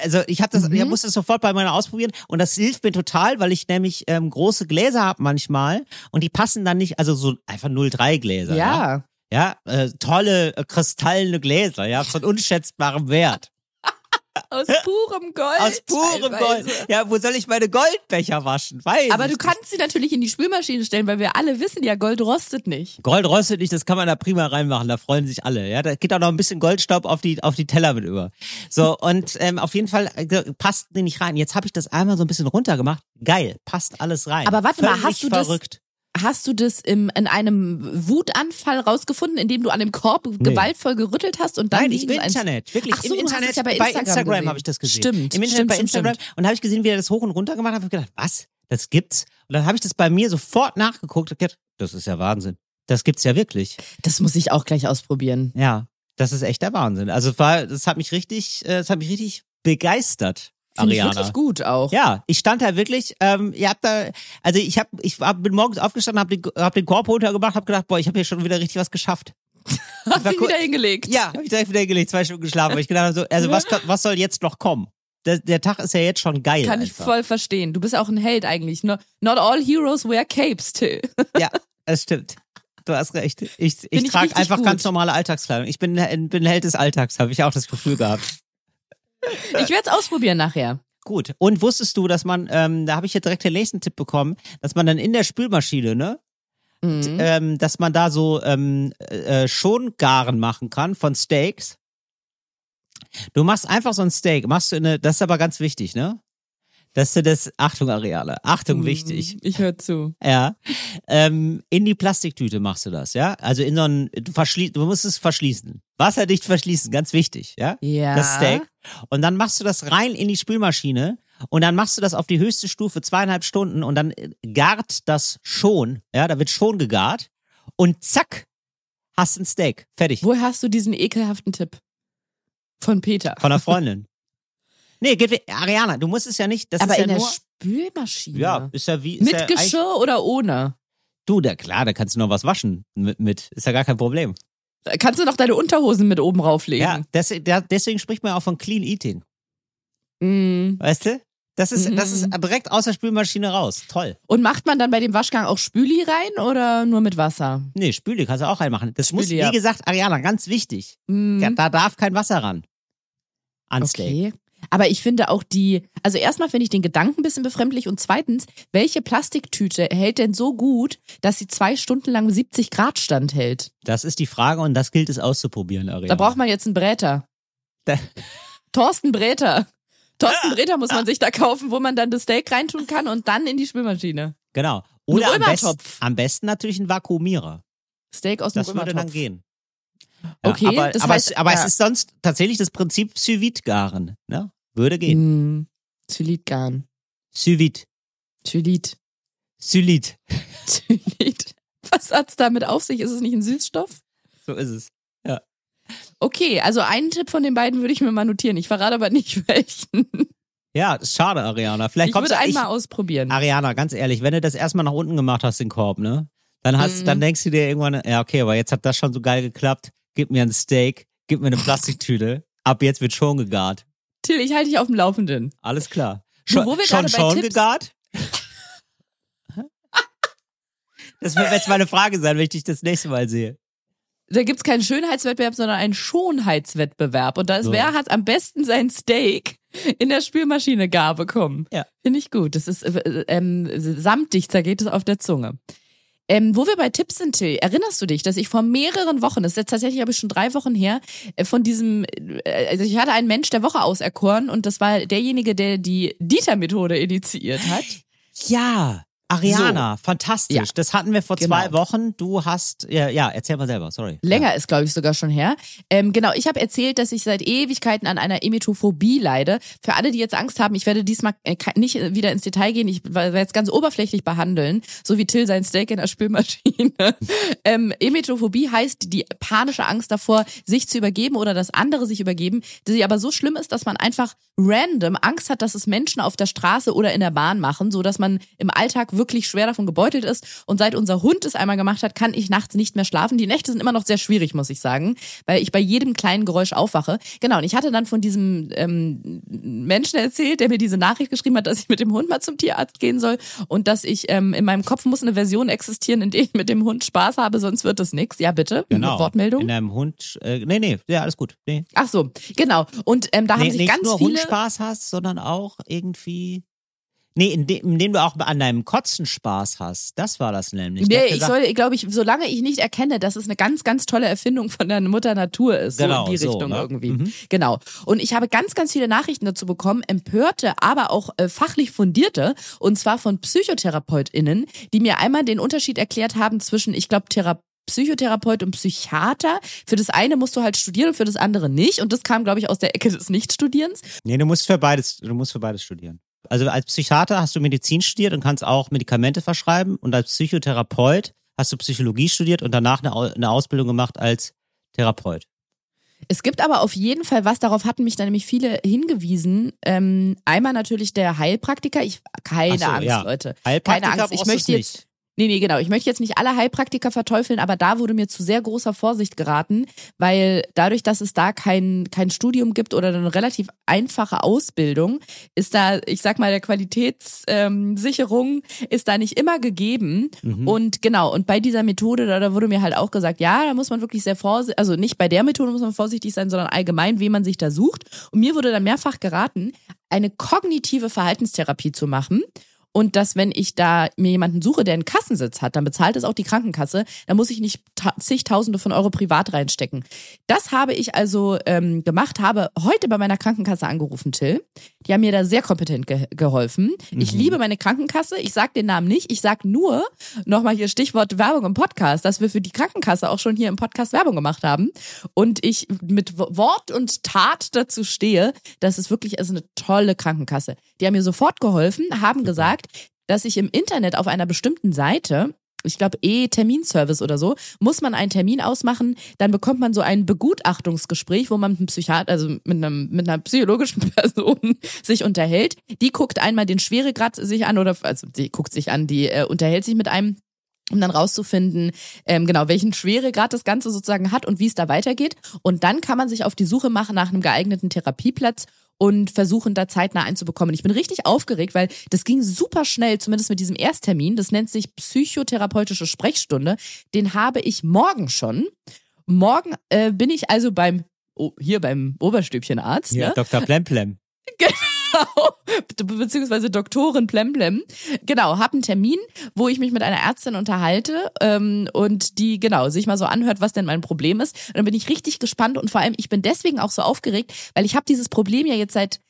also ich habe das, Mhm. ich musste es sofort bei meiner ausprobieren und das hilft mir total, weil ich nämlich ähm, große Gläser habe manchmal und die passen dann nicht, also so einfach 0,3 Gläser. Ja, Ja. ja äh, tolle äh, kristallene Gläser, ja, von unschätzbarem Wert. Aus purem Gold. Aus purem teilweise. Gold. Ja, wo soll ich meine Goldbecher waschen? Weiß Aber du kannst sie natürlich in die Spülmaschine stellen, weil wir alle wissen ja, Gold rostet nicht. Gold rostet nicht, das kann man da prima reinmachen, da freuen sich alle. Ja, da geht auch noch ein bisschen Goldstaub auf die auf die Teller mit über. So und ähm, auf jeden Fall äh, passt die nicht rein. Jetzt habe ich das einmal so ein bisschen runtergemacht. Geil, passt alles rein. Aber warte mal, Völlig hast du das- verrückt. Hast du das im, in einem Wutanfall rausgefunden, indem du an dem Korb gewaltvoll gerüttelt hast und dann Nein, im Internet, wirklich Ach so, im Internet ja bei Instagram Instagram habe ich das gesehen. Stimmt, Im Internet stimmt, bei stimmt, Instagram und habe ich gesehen, wie er das hoch und runter gemacht hat, habe gedacht, was? Das gibt's? Und dann habe ich das bei mir sofort nachgeguckt und gedacht, das ist ja Wahnsinn. Das gibt's ja wirklich. Das muss ich auch gleich ausprobieren. Ja, das ist echt der Wahnsinn. Also es war, das hat mich richtig, äh, das hat mich richtig begeistert, Finde ich Ariana. wirklich gut auch. Ja, ich stand da wirklich, ähm, ihr habt da, also ich hab, ich hab, bin morgens aufgestanden, hab den, hab den Korb runtergemacht, hab gedacht, boah, ich habe hier schon wieder richtig was geschafft. Ihn cool. wieder hingelegt. Ja, hab ich direkt wieder gelegt, zwei Stunden geschlafen, weil ich gedacht habe, so, also was, was soll jetzt noch kommen? Der, der Tag ist ja jetzt schon geil. Kann ich einfach. voll verstehen. Du bist auch ein Held eigentlich. No, not all heroes wear capes, Till. Ja, das stimmt. Du hast recht. Ich, ich, ich trage einfach gut. ganz normale Alltagskleidung. Ich bin, bin Held des Alltags, habe ich auch das Gefühl gehabt. Ich werde es ausprobieren nachher. Gut. Und wusstest du, dass man, ähm, da habe ich jetzt direkt den nächsten Tipp bekommen, dass man dann in der Spülmaschine, ne, Mhm. ähm, dass man da so ähm, äh, Schongaren machen kann von Steaks. Du machst einfach so ein Steak, machst du in eine, das ist aber ganz wichtig, ne? Dass du das, Achtung Areale, Achtung wichtig. Ich höre zu. ja, ähm, in die Plastiktüte machst du das, ja? Also in so ein, du, du musst es verschließen. Wasserdicht verschließen, ganz wichtig, ja? Ja. das Steak. Und dann machst du das rein in die Spülmaschine und dann machst du das auf die höchste Stufe zweieinhalb Stunden und dann äh, gart das schon, ja, da wird schon gegart und zack, hast ein Steak. Fertig. Woher hast du diesen ekelhaften Tipp? Von Peter. Von einer Freundin. Nee, geht, Ariana, du musst es ja nicht, das Aber ist ja in der nur, Spülmaschine. ja, ist ja wie, ist Mit ja Geschirr oder ohne? Du, da, klar, da kannst du noch was waschen mit, mit, ist ja gar kein Problem. Da Kannst du noch deine Unterhosen mit oben rauflegen? Ja, des, der, deswegen spricht man auch von Clean Eating. Mm. Weißt du? Das ist, das ist direkt aus der Spülmaschine raus. Toll. Und macht man dann bei dem Waschgang auch Spüli rein oder nur mit Wasser? Nee, Spüle kannst du auch reinmachen. Das muss, Spüli, wie ja. gesagt, Ariana, ganz wichtig. Mm. Ja, da darf kein Wasser ran. An Steak. Aber ich finde auch die, also erstmal finde ich den Gedanken ein bisschen befremdlich und zweitens, welche Plastiktüte hält denn so gut, dass sie zwei Stunden lang 70 Grad standhält? Das ist die Frage und das gilt es auszuprobieren, Ariana. Da braucht man jetzt einen Bräter. Da- Thorsten Bräter. Thorsten Bräter muss man sich da kaufen, wo man dann das Steak reintun kann und dann in die Spülmaschine. Genau. Oder am besten, am besten natürlich ein Vakuumierer. Steak aus dem Das würde dann Römertopf. Gehen. Okay, aber, das aber, heißt, es, aber ja. es ist sonst tatsächlich das Prinzip sous vide garen. Ne? Würde gehen. Mm. Zylitgarn. Sous vide. Zylit. Zylit. Zylit. Was hat's damit auf sich? Ist es nicht ein Süßstoff? So ist es. Okay, also einen Tipp von den beiden würde ich mir mal notieren. Ich verrate aber nicht welchen. Ja, schade, Ariana. Vielleicht Ich kommst würde du einmal ausprobieren. Ariana, ganz ehrlich, wenn du das erstmal nach unten gemacht hast, den Korb, ne? Dann hast, Mhm. dann denkst du dir irgendwann, ja, okay, aber jetzt hat das schon so geil geklappt. Gib mir ein Steak, gib mir eine Plastiktüte. Ab jetzt wird schon gegart. Till, ich halte dich auf dem Laufenden. Alles klar. Schon, wo wir schon, schon Tipps- gegart? Das wird jetzt meine Frage sein, wenn ich dich das nächste Mal sehe. Da gibt's keinen Schönheitswettbewerb, sondern einen Schonheitswettbewerb. Und da ist, So. wer hat am besten sein Steak in der Spülmaschine gar bekommen? Ja. Finde ich gut. Das ist äh, ähm, samtig zergeht es auf der Zunge. Ähm, wo wir bei Tipps sind, Till, erinnerst du dich, dass ich vor mehreren Wochen, das ist jetzt tatsächlich aber schon drei Wochen her, äh, von diesem, äh, also ich hatte einen Mensch der Woche auserkoren und das war derjenige, der die Dieter-Methode initiiert hat. Ja, Ariana, fantastisch. Ja. Das hatten wir vor Genau. zwei Wochen. Du hast, ja, ja erzähl mal selber, sorry. Länger ist, glaube ich, sogar schon her. Ähm, genau, ich habe erzählt, dass ich seit Ewigkeiten an einer Emetophobie leide. Für alle, die jetzt Angst haben, ich werde diesmal äh, nicht wieder ins Detail gehen, ich werde jetzt ganz oberflächlich behandeln, so wie Till sein Steak in der Spülmaschine. ähm, Emetophobie heißt die panische Angst davor, sich zu übergeben oder dass andere sich übergeben, die aber so schlimm ist, dass man einfach random Angst hat, dass es Menschen auf der Straße oder in der Bahn machen, so dass man im Alltag wirklich schwer davon gebeutelt ist. Und seit unser Hund es einmal gemacht hat, kann ich nachts nicht mehr schlafen. Die Nächte sind immer noch sehr schwierig, muss ich sagen, weil ich bei jedem kleinen Geräusch aufwache. Genau, und ich hatte dann von diesem ähm, Menschen erzählt, der mir diese Nachricht geschrieben hat, dass ich mit dem Hund mal zum Tierarzt gehen soll und dass ich ähm, in meinem Kopf muss eine Version existieren, in der ich mit dem Hund Spaß habe, sonst wird das nix. Ja, bitte. Genau. Wortmeldung. In einem Hund, äh, nee, nee, ja, alles gut. Nee, Ach so, genau. Und ähm, da haben nee sich nicht ganz nur viele. Hundspaß hast, sondern auch irgendwie, nee, indem, indem du auch an deinem Kotzen Spaß hast. Das war das nämlich. Nee, ich gesagt, soll, glaube ich, solange ich nicht erkenne, dass es eine ganz, ganz tolle Erfindung von der Mutter Natur ist, Genau, so in die so, Richtung ne? irgendwie. Mhm. Genau. Und ich habe ganz, ganz viele Nachrichten dazu bekommen, empörte, aber auch äh, fachlich fundierte, und zwar von PsychotherapeutInnen, die mir einmal den Unterschied erklärt haben zwischen, ich glaube, Thera Psychotherapeut und Psychiater. Für das eine musst du halt studieren und für das andere nicht. Und das kam, glaube ich, aus der Ecke des Nichtstudierens. Nee, du musst für beides, du musst für beides studieren. Also als Psychiater hast du Medizin studiert und kannst auch Medikamente verschreiben und als Psychotherapeut hast du Psychologie studiert und danach eine, Au- eine Ausbildung gemacht als Therapeut. Es gibt aber auf jeden Fall was, darauf hatten mich da nämlich viele hingewiesen. Ähm, einmal natürlich der Heilpraktiker. Ich keine so, Angst, ja. Leute. Keine Angst. Ich möchte jetzt. Nee, nee, genau. Ich möchte jetzt nicht alle Heilpraktiker verteufeln, aber da wurde mir zu sehr großer Vorsicht geraten, weil dadurch, dass es da kein, kein Studium gibt oder eine relativ einfache Ausbildung, ist da, ich sag mal, der Qualitätssicherung ähm, ist da nicht immer gegeben. Mhm. Und genau, und bei dieser Methode, da, da wurde mir halt auch gesagt, ja, da muss man wirklich sehr vorsichtig, also nicht bei der Methode muss man vorsichtig sein, sondern allgemein, wen man sich da sucht. Und mir wurde dann mehrfach geraten, eine kognitive Verhaltenstherapie zu machen. Und dass, wenn ich da mir jemanden suche, der einen Kassensitz hat, dann bezahlt es auch die Krankenkasse. Da muss ich nicht ta- zigtausende von Euro privat reinstecken. Das habe ich also ähm, gemacht, habe heute bei meiner Krankenkasse angerufen, Till. Die haben mir da sehr kompetent ge geholfen. Ich Mhm. liebe meine Krankenkasse. Ich sag den Namen nicht. Ich sag nur, nochmal hier Stichwort Werbung im Podcast, dass wir für die Krankenkasse auch schon hier im Podcast Werbung gemacht haben. Und ich mit Wo- Wort und Tat dazu stehe, dass es wirklich also eine tolle Krankenkasse. Die haben mir sofort geholfen, haben gesagt, dass ich im Internet auf einer bestimmten Seite ich glaube, E-Terminservice oder so, muss man einen Termin ausmachen, dann bekommt man so ein Begutachtungsgespräch, wo man mit einem Psychiater, also mit, einem, mit einer psychologischen Person sich unterhält. Die guckt einmal den Schweregrad sich an oder, also die guckt sich an, die äh, unterhält sich mit einem um dann rauszufinden, ähm, genau, welchen Schweregrad das Ganze sozusagen hat und wie es da weitergeht. Und dann kann man sich auf die Suche machen nach einem geeigneten Therapieplatz und versuchen, da zeitnah einzubekommen. Ich bin richtig aufgeregt, weil das ging super schnell, zumindest mit diesem Ersttermin. Das nennt sich psychotherapeutische Sprechstunde. Den habe ich morgen schon. Morgen äh, bin ich also beim, oh, hier beim Oberstübchenarzt. Ja, ne? Dr. Plemplem. Be- Beziehungsweise Doktorin Plemplem. Genau, hab einen Termin, wo ich mich mit einer Ärztin unterhalte ähm, und die genau sich mal so anhört, was denn mein Problem ist. Und dann bin ich richtig gespannt und vor allem, ich bin deswegen auch so aufgeregt, weil ich habe dieses Problem ja jetzt seit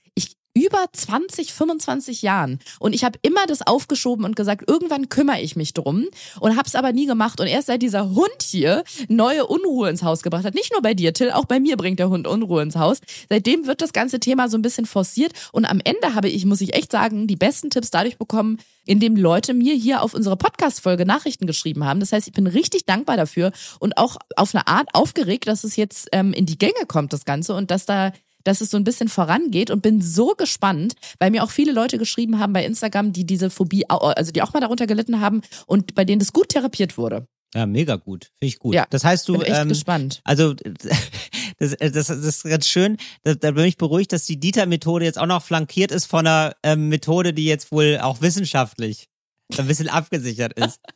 über 20, 25 Jahren und ich habe immer das aufgeschoben und gesagt, irgendwann kümmere ich mich drum und habe es aber nie gemacht und erst seit dieser Hund hier neue Unruhe ins Haus gebracht hat, nicht nur bei dir, Till, auch bei mir bringt der Hund Unruhe ins Haus. Seitdem wird das ganze Thema so ein bisschen forciert und am Ende habe ich, muss ich echt sagen, die besten Tipps dadurch bekommen, indem Leute mir hier auf unsere Podcast-Folge Nachrichten geschrieben haben. Das heißt, ich bin richtig dankbar dafür und auch auf eine Art aufgeregt, dass es jetzt ähm, in die Gänge kommt, das Ganze, und dass da dass es so ein bisschen vorangeht und bin so gespannt, weil mir auch viele Leute geschrieben haben bei Instagram, die diese Phobie, also die auch mal darunter gelitten haben und bei denen das gut therapiert wurde. Ja, mega gut. Finde ich gut. Ja, das heißt, du, Bin echt ähm, gespannt. also das, das, das ist ganz schön. Da, da bin ich beruhigt, dass die Dieter-Methode jetzt auch noch flankiert ist von einer ähm, Methode, die jetzt wohl auch wissenschaftlich ein bisschen abgesichert ist.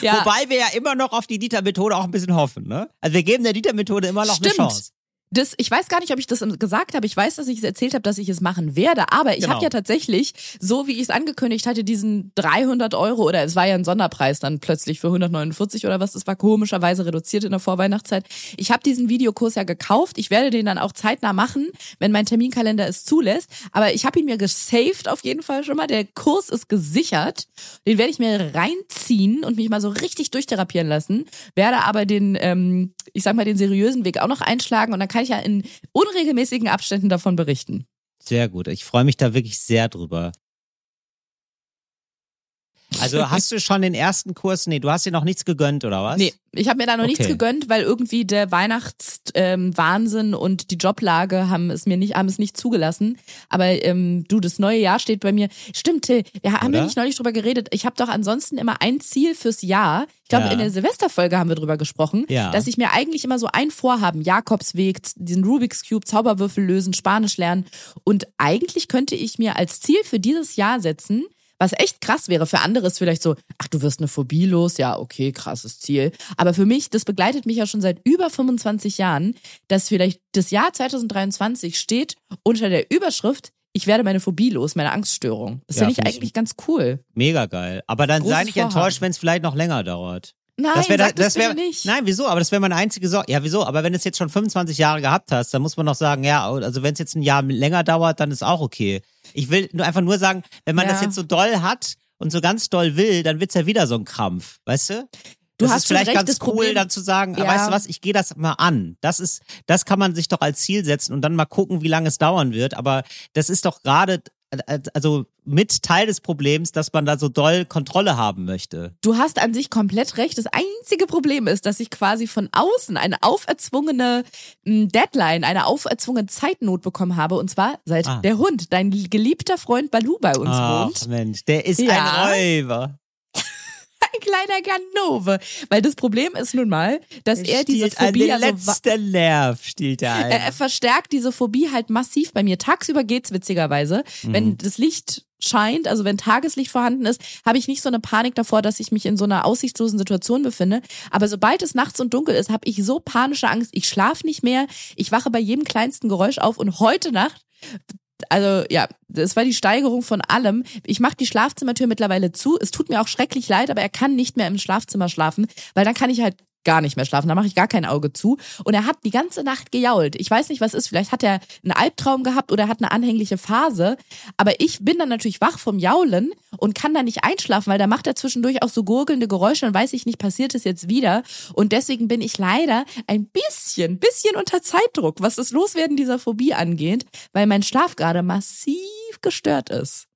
Ja, Wobei wir ja immer noch auf die Dieter-Methode auch ein bisschen hoffen, ne? Also wir geben der Dieter-Methode immer noch Stimmt. eine Chance. Das, ich weiß gar nicht, ob ich das gesagt habe. Ich weiß, dass ich es erzählt habe, dass ich es machen werde. Aber ich Genau. habe ja tatsächlich, so wie ich es angekündigt hatte, diesen 300 Euro oder es war ja ein Sonderpreis dann plötzlich für 149 oder was. Das war komischerweise reduziert in der Vorweihnachtszeit. Ich habe diesen Videokurs ja gekauft. Ich werde den dann auch zeitnah machen, wenn mein Terminkalender es zulässt. Aber ich habe ihn mir gesaved auf jeden Fall schon mal. Der Kurs ist gesichert. Den werde ich mir reinziehen und mich mal so richtig durchtherapieren lassen. Werde aber den, ähm, ich sag mal, den seriösen Weg auch noch einschlagen und dann kann ich ja in unregelmäßigen Abständen davon berichten. Sehr gut. Ich freue mich da wirklich sehr drüber. Also hast du schon den ersten Kurs? Nee, du hast dir noch nichts gegönnt, oder was? Nee, ich habe mir da noch nichts Okay. gegönnt, weil irgendwie der Weihnachtswahnsinn ähm, und die Joblage haben es mir nicht, haben es nicht zugelassen. Aber ähm, du, das neue Jahr steht bei mir. Stimmt, Till, wir haben ja Oder? nicht neulich drüber geredet. Ich habe doch ansonsten immer ein Ziel fürs Jahr. Ich glaube, Ja. in der Silvesterfolge haben wir drüber gesprochen, Ja. dass ich mir eigentlich immer so ein Vorhaben, Jakobsweg, diesen Rubik's Cube, Zauberwürfel lösen, Spanisch lernen. Und eigentlich könnte ich mir als Ziel für dieses Jahr setzen, was echt krass wäre. Für andere ist vielleicht so, ach, du wirst eine Phobie los. Ja, okay, krasses Ziel. Aber für mich, das begleitet mich ja schon seit über 25 Jahren, dass vielleicht das Jahr 2023 steht unter der Überschrift, ich werde meine Phobie los, meine Angststörung. Das Ja, finde ich eigentlich ganz cool. Mega geil. Aber dann sei Großes nicht Vorhaben. enttäuscht, wenn es vielleicht noch länger dauert. Nein, das wäre sag das, das wär, nicht. Nein, wieso? Aber das wäre meine einzige Sorge. Ja, wieso? Aber wenn du es jetzt schon 25 Jahre gehabt hast, dann muss man noch sagen, ja, also wenn es jetzt ein Jahr länger dauert, dann ist auch okay. Ich will nur einfach nur sagen, wenn man Ja. das jetzt so doll hat und so ganz doll will, dann wird's ja wieder so ein Krampf, weißt du? Du das hast ist vielleicht ganz cool, Problem- dann zu sagen, ah, Ja. weißt du was, ich gehe das mal an. Das ist, das kann man sich doch als Ziel setzen und dann mal gucken, wie lange es dauern wird. Aber das ist doch gerade, also mit Teil des Problems, dass man da so doll Kontrolle haben möchte. Du hast an sich komplett recht. Das einzige Problem ist, dass ich quasi von außen eine auferzwungene Deadline, eine auferzwungene Zeitnot bekommen habe. Und zwar seit Ah. der Hund, dein geliebter Freund Balu bei uns Ach wohnt. Mensch, der ist Ja. ein Räuber. Ein kleiner Ganove. Weil das Problem ist nun mal, dass er diese stiehlt an Phobie den ja so wa- letzten Nerv stiehlt er er, er verstärkt diese Phobie halt massiv bei mir. Tagsüber geht's witzigerweise. Mhm. Wenn das Licht scheint, also wenn Tageslicht vorhanden ist, habe ich nicht so eine Panik davor, dass ich mich in so einer aussichtslosen Situation befinde. Aber sobald es nachts und dunkel ist, habe ich so panische Angst. Ich schlafe nicht mehr. Ich wache bei jedem kleinsten Geräusch auf und heute Nacht also ja, das war die Steigerung von allem. Ich mache die Schlafzimmertür mittlerweile zu. Es tut mir auch schrecklich leid, aber er kann nicht mehr im Schlafzimmer schlafen, weil dann kann ich halt gar nicht mehr schlafen. Da mache ich gar kein Auge zu. Und er hat die ganze Nacht gejault. Ich weiß nicht, was ist. Vielleicht hat er einen Albtraum gehabt oder hat eine anhängliche Phase. Aber ich bin dann natürlich wach vom Jaulen und kann dann nicht einschlafen, weil da macht er zwischendurch auch so gurgelnde Geräusche und weiß ich nicht, passiert es jetzt wieder. Und deswegen bin ich leider ein bisschen, bisschen unter Zeitdruck, was das Loswerden dieser Phobie angeht, weil mein Schlaf gerade massiv gestört ist.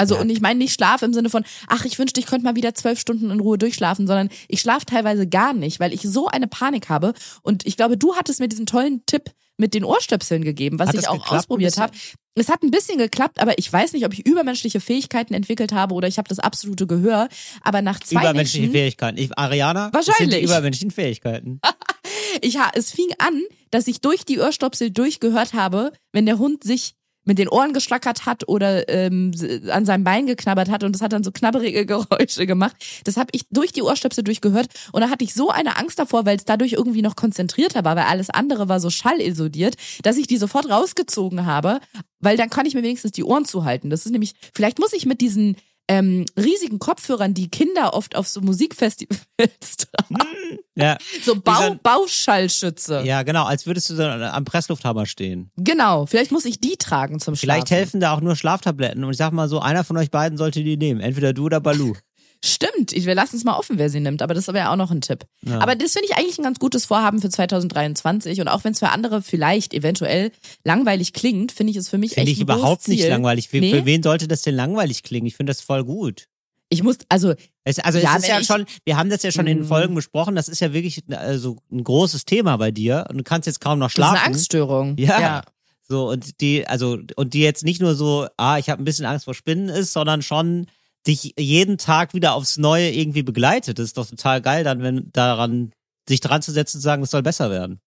Also Ja. und ich meine nicht Schlaf im Sinne von, ach, ich wünschte, ich könnte mal wieder zwölf Stunden in Ruhe durchschlafen, sondern ich schlafe teilweise gar nicht, weil ich so eine Panik habe. Und ich glaube, du hattest mir diesen tollen Tipp mit den Ohrstöpseln gegeben, was Hat ich auch geklappt ausprobiert habe. Es hat ein bisschen geklappt, aber ich weiß nicht, ob ich übermenschliche Fähigkeiten entwickelt habe oder ich habe das absolute Gehör. Aber nach zwei Übermenschliche Nächten, Fähigkeiten. Ich, Ariana, das sind die Wahrscheinlich. übermenschlichen Fähigkeiten. ich, ha- es fing an, dass ich durch die Ohrstöpsel durchgehört habe, wenn der Hund sich mit den Ohren geschlackert hat oder ähm, an seinem Bein geknabbert hat und das hat dann so knabberige Geräusche gemacht. Das habe ich durch die Ohrstöpsel durchgehört und da hatte ich so eine Angst davor, weil es dadurch irgendwie noch konzentrierter war, weil alles andere war so schallisoliert, dass ich die sofort rausgezogen habe, weil dann kann ich mir wenigstens die Ohren zuhalten. Das ist nämlich, vielleicht muss ich mit diesen ähm, riesigen Kopfhörern, die Kinder oft auf so Musikfestivals tragen, Ja, so Bau, Bauschallschütze. ja, genau, als würdest du so am Presslufthammer stehen. Genau, vielleicht muss ich die tragen zum Vielleicht Schlafen. helfen da auch nur Schlaftabletten. Und ich sag mal so, einer von euch beiden sollte die nehmen. Entweder du oder Balu. Stimmt, ich, wir lassen es mal offen, wer sie nimmt, aber das wäre auch noch ein Tipp. Ja. Aber das finde ich eigentlich ein ganz gutes Vorhaben für 2023 und auch wenn es für andere vielleicht eventuell langweilig klingt, finde ich es für mich Finde echt ich ein großes überhaupt nicht langweilig. Für, Nee. für wen sollte das denn langweilig klingen? Ich finde das voll gut. Ich muss, also Es, also Ja, es ist ja ich- schon, wir haben das ja schon in den Mhm. Folgen besprochen, das ist ja wirklich also ein großes Thema bei dir und du kannst jetzt kaum noch das ist schlafen. eine Angststörung. Ja. So, und die, also, und die jetzt nicht nur so, ah, ich habe ein bisschen Angst vor Spinnen ist, sondern schon dich jeden Tag wieder aufs Neue irgendwie begleitet. Das ist doch total geil, dann, wenn daran, sich dran zu setzen und zu sagen, es soll besser werden.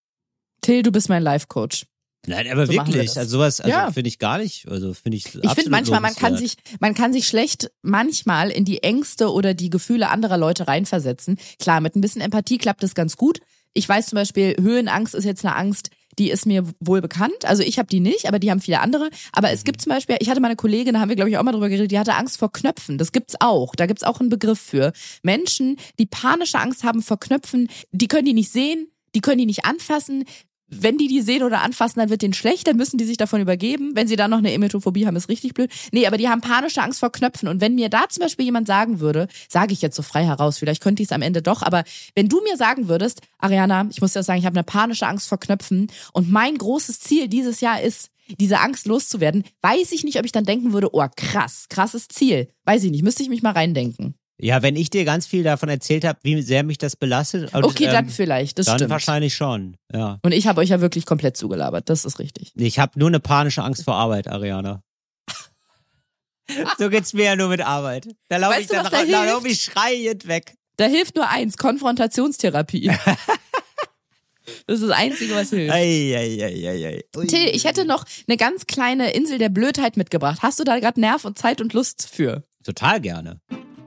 Till, du bist mein Life-Coach. Nein, aber So wir wirklich, das. also sowas also Ja. finde ich gar nicht, also finde ich Ich finde manchmal, man kann sich, man kann sich schlecht manchmal in die Ängste oder die Gefühle anderer Leute reinversetzen. Klar, mit ein bisschen Empathie klappt das ganz gut. Ich weiß zum Beispiel, Höhenangst ist jetzt eine Angst, die ist mir wohl bekannt. Also ich habe die nicht, aber die haben viele andere. Aber es gibt zum Beispiel, ich hatte mal eine Kollegin, da haben wir glaube ich auch mal drüber geredet, die hatte Angst vor Knöpfen. Das gibt's auch. Da gibt's auch einen Begriff für. Menschen, die panische Angst haben vor Knöpfen, die können die nicht sehen, die können die nicht anfassen. Wenn die die sehen oder anfassen, dann wird denen schlecht, dann müssen die sich davon übergeben. Wenn sie dann noch eine Emetophobie haben, ist richtig blöd. Nee, aber die haben panische Angst vor Knöpfen. Und wenn mir da zum Beispiel jemand sagen würde, sage ich jetzt so frei heraus, vielleicht könnte ich es am Ende doch, aber wenn du mir sagen würdest, Ariana, ich muss dir das sagen, ich habe eine panische Angst vor Knöpfen und mein großes Ziel dieses Jahr ist, diese Angst loszuwerden, weiß ich nicht, ob ich dann denken würde, oh krass, krasses Ziel. Weiß ich nicht, müsste ich mich mal reindenken. Ja, wenn ich dir ganz viel davon erzählt habe, wie sehr mich das belastet, und, Okay, dann ähm, vielleicht, das dann stimmt. wahrscheinlich schon. Ja. Und ich habe euch ja wirklich komplett zugelabert, das ist richtig. Ich habe nur eine panische Angst vor Arbeit, Ariana. so geht's mir ja nur mit Arbeit. Da laufe ich dann da da lauf ich schreiend weg. Da hilft nur eins, Konfrontationstherapie. das ist das Einzige, was hilft. Ei, ei, ei, ei. Till, ich hätte noch eine ganz kleine Insel der Blödheit mitgebracht. Hast du da gerade Nerv und Zeit und Lust für? Total gerne.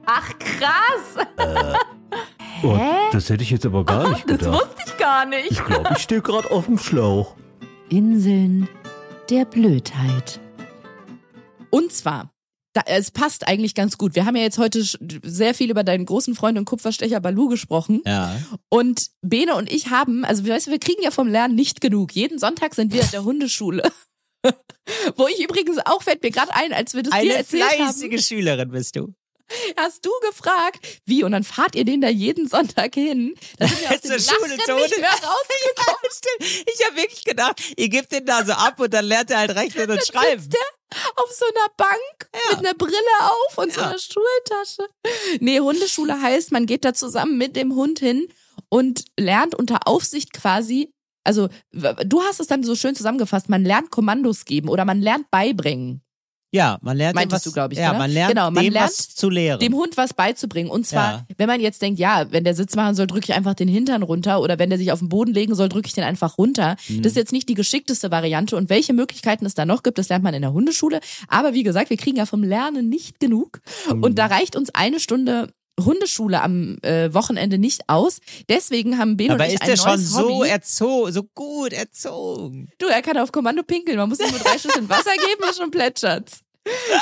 Ach krass, Oh, das hätte ich jetzt aber gar nicht das gedacht. wusste ich gar nicht. Ich glaube, ich stehe gerade auf dem Schlauch. Inseln der Blödheit. Und zwar, da, es passt eigentlich ganz gut. Wir haben ja jetzt heute sehr viel über deinen großen Freund und Kupferstecher Balu gesprochen. Ja. Und Bene und ich haben, also weißt du, wir kriegen ja vom Lernen nicht genug. Jeden Sonntag sind wir in der Hundeschule. Wo ich übrigens auch, fällt mir gerade ein, als wir das dir Eine erzählt haben. fleißige Schülerin bist du. Hast du gefragt, wie? Und dann fahrt ihr den da jeden Sonntag hin. Da sind wir aus Schule, zur nicht mehr rausgekommen. Ja. Ich habe wirklich gedacht, ihr gebt den da so ab und dann lernt er halt rechnen und schreiben. Sitzt der auf so einer Bank mit einer Brille auf und so Ja. einer Schultasche. Nee, Hundeschule heißt, man geht da zusammen mit dem Hund hin und lernt unter Aufsicht quasi, also du hast es dann so schön zusammengefasst, man lernt Kommandos geben oder man lernt beibringen. Ja, man lernt Meintest dem was, du, glaub ich, Ja, oder? man lernt Genau, man dem lernt was zu lehren. dem Hund was beizubringen. Und zwar, Ja. wenn man jetzt denkt, ja, wenn der Sitz machen soll, drücke ich einfach den Hintern runter oder wenn der sich auf den Boden legen soll, drücke ich den einfach runter. Mhm. Das ist jetzt nicht die geschickteste Variante. Und welche Möglichkeiten es da noch gibt, das lernt man in der Hundeschule. Aber wie gesagt, wir kriegen ja vom Lernen nicht genug. Mhm. Und da reicht uns eine Stunde Hundeschule am äh, Wochenende nicht aus. Deswegen haben Ben Aber und ich ist ein der schon so Hobby. erzogen, so gut erzogen? Du, er kann auf Kommando pinkeln. Man muss ihm nur drei Schüsseln Wasser geben und schon plätschert's.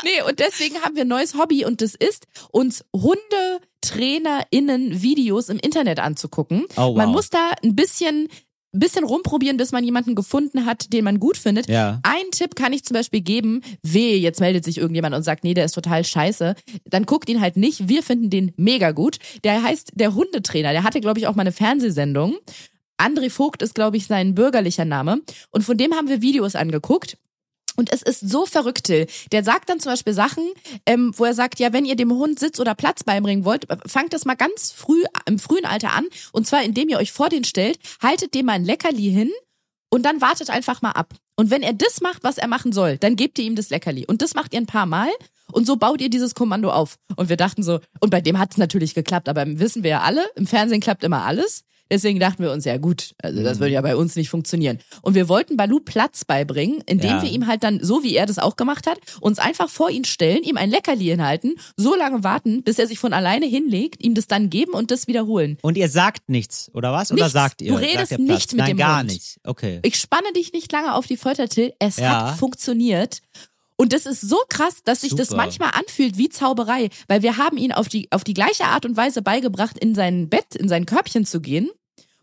Nee, und deswegen haben wir ein neues Hobby und das ist, uns HundetrainerInnen Videos im Internet anzugucken. Oh, wow. Man muss da ein bisschen, bisschen rumprobieren, bis man jemanden gefunden hat, den man gut findet. Ja. Ein Tipp kann ich zum Beispiel geben, weh, jetzt meldet sich irgendjemand und sagt, nee, der ist total scheiße. Dann guckt ihn halt nicht. Wir finden den mega gut. Der heißt der Hundetrainer. Der hatte, glaube ich, auch mal eine Fernsehsendung. André Vogt ist, glaube ich, sein bürgerlicher Name. Und von dem haben wir Videos angeguckt. Und es ist so verrückt, Till. Der sagt dann zum Beispiel Sachen, ähm, wo er sagt, ja, wenn ihr dem Hund Sitz oder Platz beibringen wollt, fangt das mal ganz früh, im frühen Alter an. Und zwar, indem ihr euch vor den stellt, haltet dem mal ein Leckerli hin und dann wartet einfach mal ab. Und wenn er das macht, was er machen soll, dann gebt ihr ihm das Leckerli. Und das macht ihr ein paar Mal. Und so baut ihr dieses Kommando auf. Und wir dachten so, und bei dem hat es natürlich geklappt, aber wissen wir ja alle, im Fernsehen klappt immer alles. Deswegen dachten wir uns, ja gut, also das würde ja bei uns nicht funktionieren. Und wir wollten Balu Platz beibringen, indem Ja. wir ihm halt dann, so wie er das auch gemacht hat, uns einfach vor ihn stellen, ihm ein Leckerli hinhalten, so lange warten, bis er sich von alleine hinlegt, ihm das dann geben und das wiederholen. Und ihr sagt nichts, oder was? Oder Nichts. sagt ihr? Du Sagt redest Platz? nicht mit Nein, dem gar Hund. nicht. Okay. Ich spanne dich nicht lange auf die Folter, Till. Es Ja. hat funktioniert. Und das ist so krass, dass sich das Super. manchmal anfühlt wie Zauberei, weil wir haben ihn auf die, auf die gleiche Art und Weise beigebracht, in sein Bett, in sein Körbchen zu gehen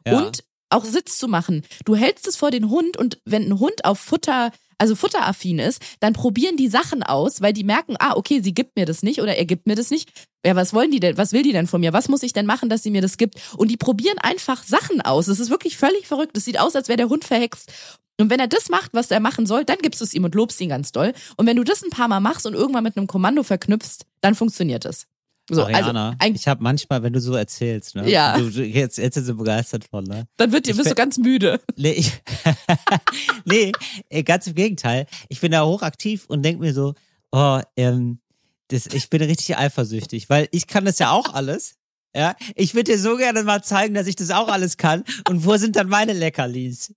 Ja. und auch Sitz zu machen. Du hältst es vor den Hund und wenn ein Hund auf Futter, also futteraffin ist, dann probieren die Sachen aus, weil die merken, ah, okay, sie gibt mir das nicht oder er gibt mir das nicht. Ja, was wollen die denn? Was will die denn von mir? Was muss ich denn machen, dass sie mir das gibt? Und die probieren einfach Sachen aus. Es ist wirklich völlig verrückt. Es sieht aus, als wäre der Hund verhext. Und wenn er das macht, was er machen soll, dann gibst du es ihm und lobst ihn ganz doll. Und wenn du das ein paar Mal machst und irgendwann mit einem Kommando verknüpfst, dann funktioniert es. So, Ariana, also ich habe manchmal, wenn du so erzählst, ne? Ja. Du, du jetzt, jetzt sind sie begeistert von, ne? dann wird dir, wirst du ganz müde. Nee, ich, nee äh, ganz im Gegenteil. Ich bin da hochaktiv und denk mir so, oh, ähm, das, ich bin richtig eifersüchtig, weil ich kann das ja auch alles. Ja, ich würde dir so gerne mal zeigen, dass ich das auch alles kann. Und wo sind dann meine Leckerlis?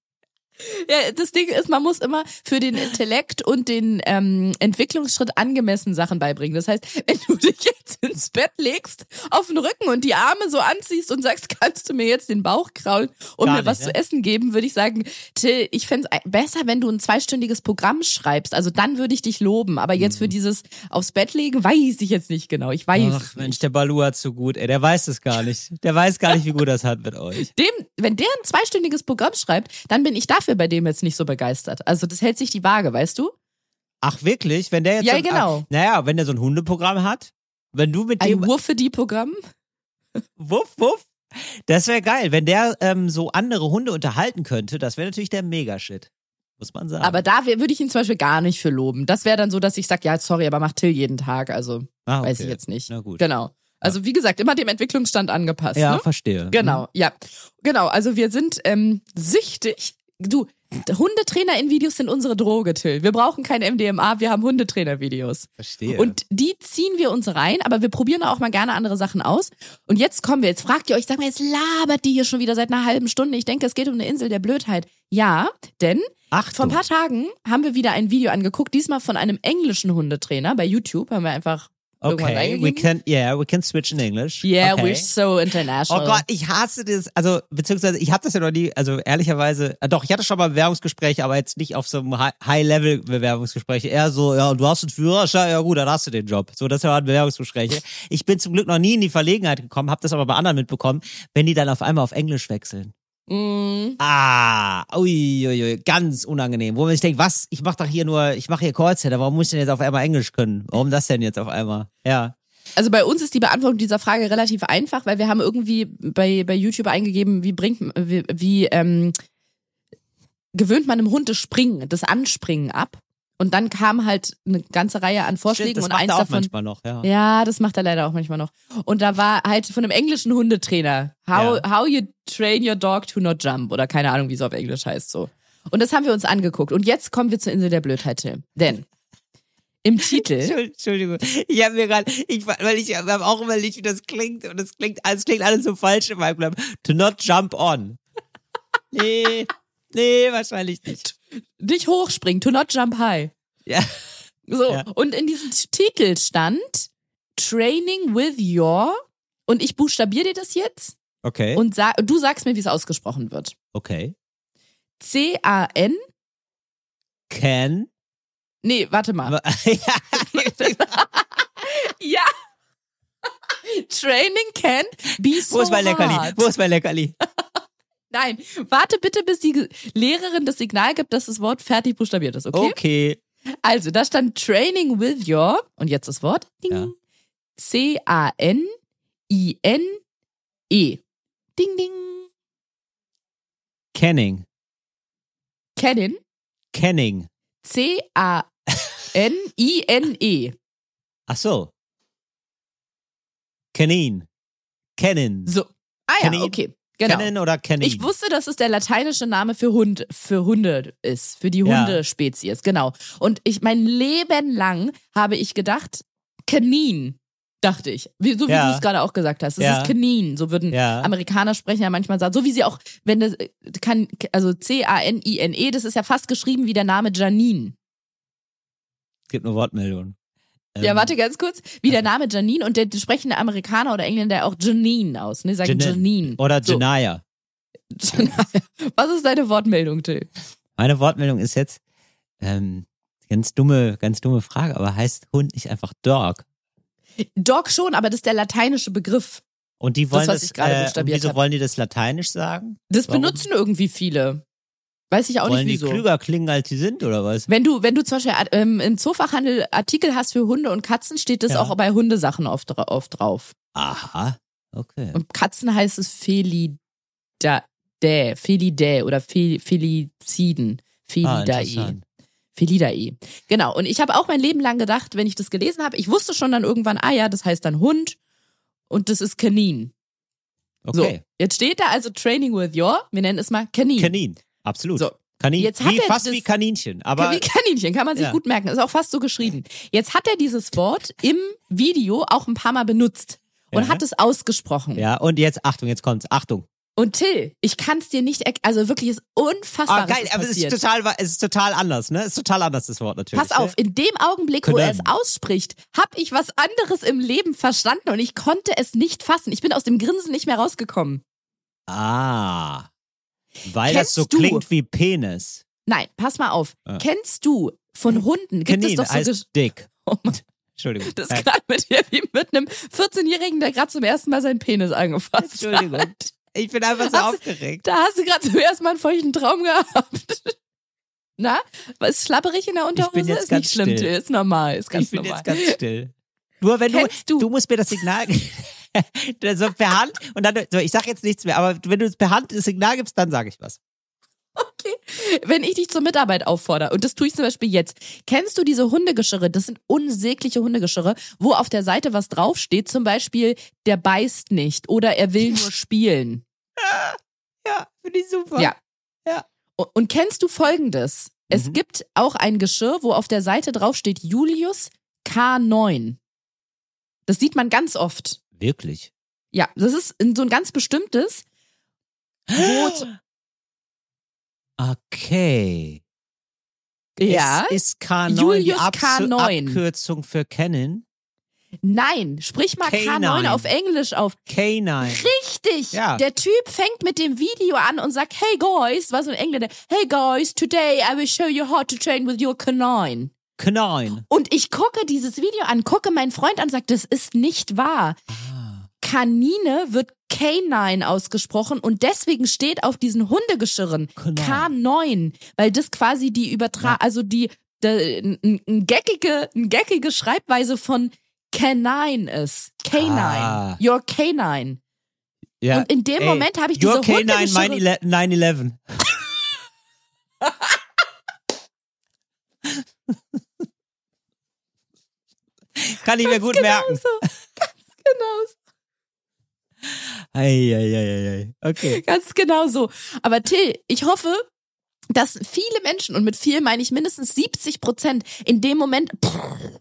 Ja, das Ding ist, man muss immer für den Intellekt und den ähm, Entwicklungsschritt angemessen Sachen beibringen. Das heißt, wenn du dich jetzt ins Bett legst, auf den Rücken und die Arme so anziehst und sagst, kannst du mir jetzt den Bauch kraulen und Gar mir nicht, was ne? zu essen geben, würde ich sagen, Till, ich fände es besser, wenn du ein zweistündiges Programm schreibst. Also dann würde ich dich loben. Aber jetzt für dieses aufs Bett legen, weiß ich jetzt nicht genau. Ich weiß Mhm. Ach Mensch, der Balu hat so gut, ey, der weiß es gar nicht. Der weiß gar nicht, wie gut das hat mit euch. Dem, wenn der ein zweistündiges Programm schreibt, dann bin ich dafür bei dem jetzt nicht so begeistert. Also das hält sich die Waage, weißt du? Ach wirklich? Wenn der jetzt Ja, so, ein- genau. Naja, wenn der so ein Hundeprogramm hat, wenn du mit dem Ein Wurf für die Programm? Wuff, wuff. Das wäre geil, wenn der ähm, so andere Hunde unterhalten könnte. Das wäre natürlich der Megashit, muss man sagen. Aber da würde ich ihn zum Beispiel gar nicht für loben. Das wäre dann so, dass ich sage, ja, sorry, aber macht Till jeden Tag. Also ah, weiß okay. ich jetzt nicht. Na gut. Genau. Also wie gesagt, immer dem Entwicklungsstand angepasst. Ja, ne? verstehe. Genau, ja. Genau, also wir sind ähm, süchtig. Du, Hundetrainer in Videos sind unsere Droge, Till. Wir brauchen kein MDMA, wir haben Hundetrainer-Videos. Verstehe. Und die ziehen wir uns rein, aber wir probieren auch mal gerne andere Sachen aus. Und jetzt kommen wir, jetzt fragt ihr euch, sag mal, jetzt labert die hier schon wieder seit einer halben Stunde. Ich denke, es geht um eine Insel der Blödheit. Ja, denn vor Achtung. ein paar Tagen haben wir wieder ein Video angeguckt, diesmal von einem englischen Hundetrainer. Bei YouTube haben wir einfach Okay, we can, yeah, we can switch in English. Yeah, okay. we're so Oh international. Gott, ich hasse das. Also, beziehungsweise, ich habe das ja noch nie, also ehrlicherweise, äh, doch, ich hatte schon mal Bewerbungsgespräche, aber jetzt nicht auf so einem Hi- High-Level-Bewerbungsgespräche. Eher so, ja, du hast einen Führerschein, ja gut, dann hast du den Job. So, das waren Bewerbungsgespräche. Ich bin zum Glück noch nie in die Verlegenheit gekommen, habe das aber bei anderen mitbekommen, wenn die dann auf einmal auf Englisch wechseln. Mm. Ah, ui, ui, ui, ganz unangenehm. Wo man sich denkt, was, ich mache doch hier nur, ich mache hier Callcenter, warum muss ich denn jetzt auf einmal Englisch können? Warum das denn jetzt auf einmal? Ja. Also bei uns ist die Beantwortung dieser Frage relativ einfach, weil wir haben irgendwie bei, bei YouTube eingegeben, wie bringt, wie, wie ähm, gewöhnt man einem Hund das Springen, das Anspringen ab. Und dann kam halt eine ganze Reihe an Vorschlägen Stimmt, das und macht eins er auch davon. manchmal noch, ja. Ja, das macht er leider auch manchmal noch. Und da war halt von einem englischen Hundetrainer, how, how you train your dog to not jump oder keine Ahnung, wie es auf Englisch heißt so. Und das haben wir uns angeguckt. Und jetzt kommen wir zur Insel der Blödheit, Tim. Denn im Titel, Entschuldigung, ich habe mir gerade, ich, weil ich habe auch überlegt, wie das klingt und es klingt, es klingt alles so falsch in meinem Kopf. To not jump on. Nee, nee, wahrscheinlich nicht. nicht hochspringen, to not jump high. Ja. So, Ja. und in diesem Titel stand Training with your und ich buchstabiere dir das jetzt Okay, und sag, du sagst mir, wie es ausgesprochen wird. okay. C-A-N, Can. nee, warte mal. Ja. Training can be so Wo ist mein Leckerli? Wo ist mein Leckerli? Nein, warte bitte, bis die Lehrerin das Signal gibt, dass das Wort fertig buchstabiert ist, okay? Okay. Also, da stand Training with your, und jetzt das Wort, Ding. Ja. C-A-N-I-N-E. Ding, ding. Canning. Cannon. Canning. C-A-N-I-N-E. Ach so. Canin. Cannon. So. Ah ja, Cannon. okay. Genau. Cannon oder Canning? Ich wusste, dass es der lateinische Name für Hund, für Hunde ist, für die Ja. Hundespezies, genau. Und ich mein Leben lang habe ich gedacht, Kanin, dachte ich. Wie, so wie Ja. du es gerade auch gesagt hast. Es Ja. ist Kanin. So würden Ja. Amerikaner sprechen ja manchmal sagen. So wie sie auch, wenn das äh, kann, also C-A-N-I-N-E, das ist ja fast geschrieben wie der Name Janine. Gibt nur Wortmeldungen. Ja, Ähm, warte ganz kurz. Wie der Name Janine und der sprechen der Amerikaner oder Engländer auch Janine aus, ne? Sagen Janine. Janine. Oder So. Janaya. Was ist deine Wortmeldung, Till? Meine Wortmeldung ist jetzt, ähm, ganz dumme, ganz dumme Frage, aber heißt Hund nicht einfach Dog? Dog schon, aber das ist der lateinische Begriff. Und die wollen was das, ich gerade äh, wieso hab. wollen die das lateinisch sagen? Das Warum? benutzen irgendwie viele. Weiß ich auch wollen nicht die wieso. klüger klingen, als sie sind, oder was? Wenn du, wenn du zum Beispiel ähm, im Zoofachhandel Artikel hast für Hunde und Katzen, steht das Ja. auch bei Hundesachen oft, oft drauf. Aha. Okay. Und Katzen heißt es Felidae, Felidae oder Fe, Feliciden. ah, Felidae. interessant. Felidae. Genau. Und ich habe auch mein Leben lang gedacht, wenn ich das gelesen habe, ich wusste schon dann irgendwann, ah ja, das heißt dann Hund und das ist Kanin. Okay. So, jetzt steht da also Training with your, wir nennen es mal Kanin. Kanin. Absolut. So. Kanin. Jetzt hat wie, er fast wie Kaninchen. Aber Wie Kaninchen, kann man sich Ja. gut merken. Ist auch fast so geschrieben. Jetzt hat er dieses Wort im Video auch ein paar Mal benutzt und Ja. hat es ausgesprochen. ja, und jetzt, Achtung, jetzt kommt's. Achtung. Und Till, ich kann es dir nicht, erk- also wirklich ist unfassbar. Ah, geil, aber es ist total, es ist total anders, ne? Es ist total anders, das Wort natürlich. Pass auf, in dem Augenblick, wo er es Können. ausspricht, habe ich was anderes im Leben verstanden und ich konnte es nicht fassen. Ich bin aus dem Grinsen nicht mehr rausgekommen. Ah. Weil das Kennst so du- klingt wie Penis. Nein, pass mal auf. Ah. Kennst du von Hunden, gibt Kanin es doch so heißt dick. oh Mann, Entschuldigung. das Äh, klang mit dir wie mit einem 14-Jährigen, der gerade zum ersten Mal seinen Penis angefasst Entschuldigung. hat. Ich bin einfach so Hast du- aufgeregt. Da hast du gerade zum ersten Mal einen feuchten Traum gehabt. Na, was schlapperig in der Unterhose? ist nicht schlimm, still. Till, ist normal, ist ganz ich bin normal. jetzt ganz still. Nur wenn du, Kennst du- du musst mir das Signal, so per Hand und dann, so, ich sag jetzt nichts mehr, aber wenn du per Hand das Signal gibst, dann sage ich was. Okay. Wenn ich dich zur Mitarbeit auffordere, und das tue ich zum Beispiel jetzt, kennst du diese Hundegeschirre? Das sind unsägliche Hundegeschirre, wo auf der Seite was draufsteht, zum Beispiel, der beißt nicht oder er will nur spielen. Ja, finde ich super. Ja. Ja. Und, und kennst du folgendes? Es Mhm. gibt auch ein Geschirr, wo auf der Seite draufsteht Julius K9. Das sieht man ganz oft. Wirklich? Ja, das ist so ein ganz bestimmtes. okay. Ja. Es ist K9 Julius die K9. Abkürzung für Canon. Nein, sprich mal K9, K9 auf Englisch auf. K9. Richtig. Ja. Der Typ fängt mit dem Video an und sagt, hey guys, was so ein Engländer, hey guys, today I will show you how to train with your K9. Nein. Und ich gucke dieses Video an, gucke meinen Freund an und sage, das ist nicht wahr. Ah. Kanine wird K9 ausgesprochen und deswegen steht auf diesen Hundegeschirren K9, weil das quasi die Übertragung, ja. also die, die ein geckige, geckige Schreibweise von K9 ist. K9. Ah. Your K9. Ja. Und in dem Ey, Moment habe ich your diese Your K9, Hundegeschirre mein 9-11. Kann ich mir gut merken. so. Ganz genau so. Eieieiei. Okay. Ganz genau so. Aber Till, ich hoffe, dass viele Menschen, und mit viel meine ich mindestens 70 Prozent, in dem Moment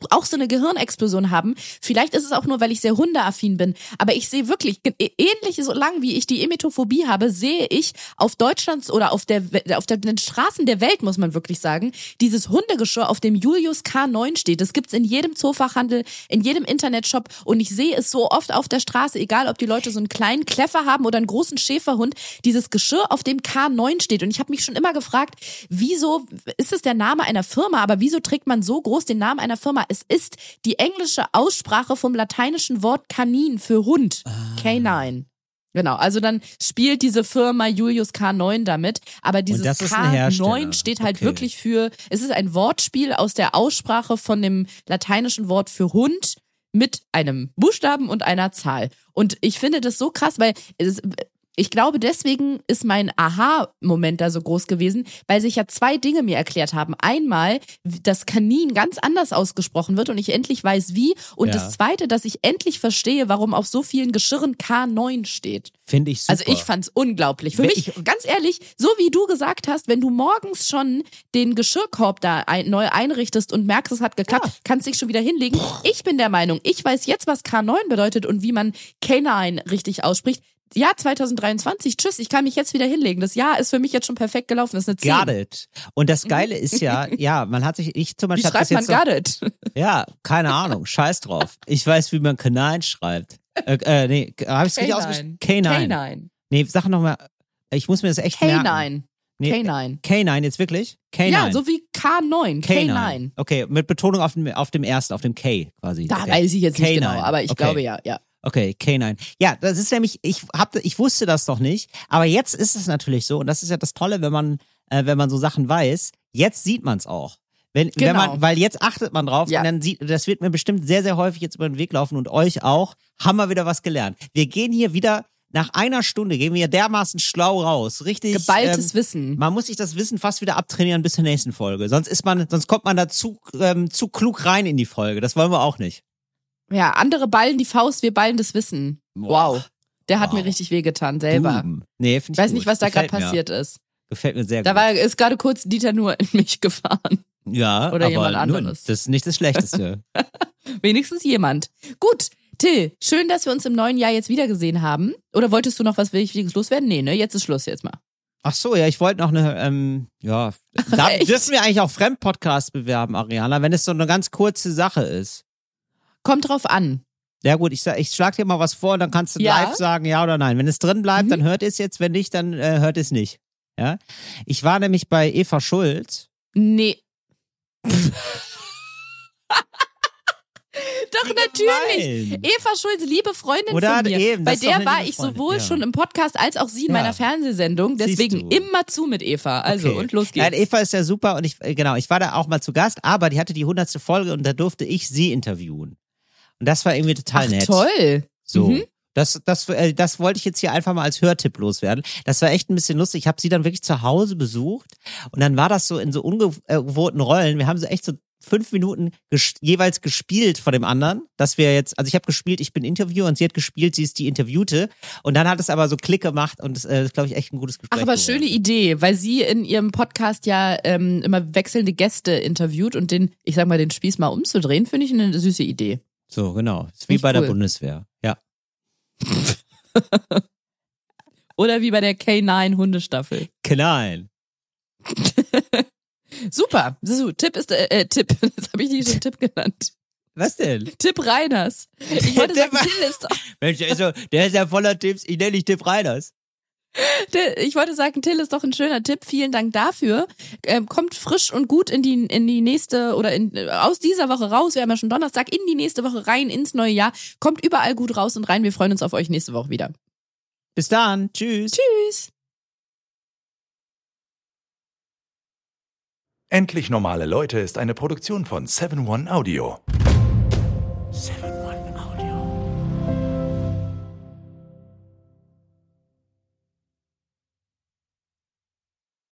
auch so eine Gehirnexplosion haben. Vielleicht ist es auch nur, weil ich sehr hundeaffin bin. Aber ich sehe wirklich, ge- ähnlich so lang wie ich die Emetophobie habe, sehe ich auf Deutschlands oder auf der, auf der, den Straßen der Welt, muss man wirklich sagen, dieses Hundegeschirr, auf dem Julius K9 steht. Das gibt's in jedem Zoofachhandel, in jedem Internetshop. Und ich sehe es so oft auf der Straße, egal ob die Leute so einen kleinen Kleffer haben oder einen großen Schäferhund, dieses Geschirr, auf dem K9 steht. Und ich habe mich schon immer gefragt, wieso ist es der Name einer Firma, aber wieso trägt man so groß den Namen einer Firma? Es ist die englische Aussprache vom lateinischen Wort Kanin für Hund. K9. Genau, also dann spielt diese Firma Julius K9 damit, aber dieses das ist ein Hersteller. K9 steht halt Okay. wirklich für, es ist ein Wortspiel aus der Aussprache von dem lateinischen Wort für Hund mit einem Buchstaben und einer Zahl. Und ich finde das so krass, weil es, ich glaube, deswegen ist mein Aha-Moment da so groß gewesen, weil sich ja zwei Dinge mir erklärt haben. Einmal, dass Kanin ganz anders ausgesprochen wird und ich endlich weiß wie. Und Ja. das zweite, dass ich endlich verstehe, warum auf so vielen Geschirren K9 steht. Finde ich super. Also ich fand's unglaublich. Für Wenn mich, ich- ganz ehrlich, so wie du gesagt hast, wenn du morgens schon den Geschirrkorb da ein, neu einrichtest und merkst, es hat geklappt, kannst dich schon wieder hinlegen. Ich bin der Meinung, ich weiß jetzt, was K9 bedeutet und wie man Canine richtig ausspricht. Jahr 2023, tschüss, ich kann mich jetzt wieder hinlegen. Das Jahr ist für mich jetzt schon perfekt gelaufen. Das ist eine 10. Got it. Und das Geile ist ja, ja, man hat sich, ich zum Wie Beispiel hab das schreibt man got it? Ja, keine Ahnung, scheiß drauf. Ich weiß, wie man Canine schreibt. Äh, äh nee, habe ich richtig ausgesprochen? Canine. Canine. Nee, sag nochmal, ich muss mir das echt merken. Canine. Nee, Canine. Canine, jetzt wirklich? Canine. Ja, so wie K9. K9. Okay, mit Betonung auf dem, auf dem ersten, auf dem K quasi. Da okay. weiß ich jetzt nicht K9. genau, aber ich Okay. glaube ja, ja. Okay, K9. Ja, das ist nämlich, ich hab, ich wusste das noch nicht, aber jetzt ist es natürlich so und das ist ja das Tolle, wenn man, äh, wenn man so Sachen weiß. Jetzt sieht man es auch. Wenn, wenn Genau. man, weil jetzt achtet man drauf Ja. und dann sieht, das wird mir bestimmt sehr, sehr häufig jetzt über den Weg laufen und euch auch, haben wir wieder was gelernt. Wir gehen hier wieder, nach einer Stunde gehen wir dermaßen schlau raus. Richtig. Geballtes ähm, Wissen. man muss sich das Wissen fast wieder abtrainieren bis zur nächsten Folge. Sonst ist man, sonst kommt man da zu, ähm, zu klug rein in die Folge. Das wollen wir auch nicht. Ja, andere ballen die Faust, wir ballen das Wissen. Boah. Wow. Der hat Wow. mir richtig wehgetan selber. Boom. Nee, find Ich weiß gut. nicht, was da gerade passiert ist. Gefällt mir sehr Da gut. war ist gerade kurz Dieter nur in mich gefahren. ja, oder aber jemand anderes. Das ist nicht das Schlechteste. Wenigstens jemand. Gut, Till, schön, dass wir uns im neuen Jahr jetzt wiedergesehen haben. Oder wolltest du noch was Wichtiges loswerden? Nee, ne? Jetzt ist Schluss jetzt mal. Ach so, ja, ich wollte noch eine, ähm, ja, da dürfen wir eigentlich auch Fremdpodcasts bewerben, Ariana, wenn es so eine ganz kurze Sache ist. Kommt drauf an. Ja gut, ich, ich schlag dir mal was vor, dann kannst du Ja. live sagen, ja oder nein. Wenn es drin bleibt, Mhm. dann hört es jetzt, wenn nicht, dann äh, hört es nicht. Ja, ich war nämlich bei Eva Schulz. Nee. Doch, natürlich. Nein. Eva Schulz, liebe Freundin Oder von mir. eben, Bei der war ich sowohl ja. schon im Podcast als auch sie in Ja. meiner Fernsehsendung. Deswegen immer zu mit Eva. Also, Okay. und los geht's. Eva ist ja super und ich, äh, genau, ich war da auch mal zu Gast, aber die hatte die hundertste Folge und da durfte ich sie interviewen. Und das war irgendwie total Ach, nett. toll. So. Mhm. Das, das, äh, das wollte ich jetzt hier einfach mal als Hörtipp loswerden. Das war echt ein bisschen lustig. Ich habe sie dann wirklich zu Hause besucht und dann war das so in so ungewohnten Rollen. Wir haben so echt so fünf Minuten ges jeweils gespielt von dem anderen, dass wir jetzt, also ich habe gespielt, ich bin Interviewer und sie hat gespielt, sie ist die Interviewte und dann hat es aber so Klick gemacht und das äh, ist, glaube ich, echt ein gutes Gespräch. Ach, aber geworden. schöne Idee, weil sie in ihrem Podcast ja ähm, immer wechselnde Gäste interviewt und den, ich sag mal, den Spieß mal umzudrehen, finde ich eine süße Idee. So, genau. Ist wie bei der cool. Bundeswehr. Ja. Oder wie bei der K9-Hundestaffel. Klein. Super. So, Tipp ist, äh, äh Tipp. Das habe ich nicht schon Tipp genannt. Was denn? Tipp Reiners. Ich wollte sagen, Tipp- Till ist doch, Mensch, der ist, so, der ist ja voller Tipps. Ich nenne dich Tipp Reiners. Ich wollte sagen, Till ist doch ein schöner Tipp. Vielen Dank dafür. Ähm, kommt frisch und gut in die, in die nächste oder in, aus dieser Woche raus. Wir haben ja schon Donnerstag in die nächste Woche rein ins neue Jahr. Kommt überall gut raus und rein. Wir freuen uns auf euch nächste Woche wieder. Bis dann. Tschüss. Tschüss. Endlich normale Leute ist eine Produktion von 7 One Audio. 7